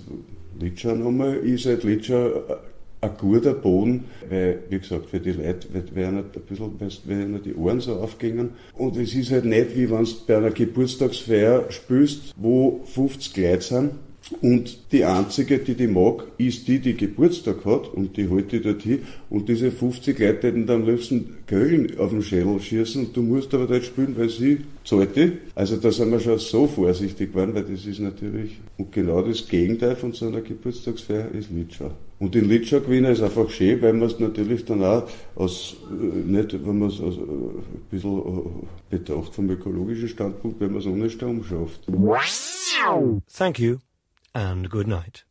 Litscher nochmal, ist halt Litscher ein guter Boden, weil, wie gesagt, für die Leute werden ein bisschen, werden die Ohren so aufgingen. Und es ist halt nicht, wie wenn du bei einer Geburtstagsfeier spielst, wo 50 Leute sind und die einzige, die die mag, ist die, die Geburtstag hat und die holt dort hin. Und diese 50 Leute hätten dann am liebsten Köln auf den Schädel schießen und du musst aber dort spielen, weil sie die. Also da sind wir schon so vorsichtig geworden, weil das ist natürlich, und genau das Gegenteil von so einer Geburtstagsfeier ist Litschau. Und den Litschau gewinnen ist einfach schön, weil man es natürlich dann auch aus, äh, nicht, wenn man es äh, ein bisschen äh, betrachtet vom ökologischen Standpunkt, wenn man es ohne Strom schafft. Thank you and good night.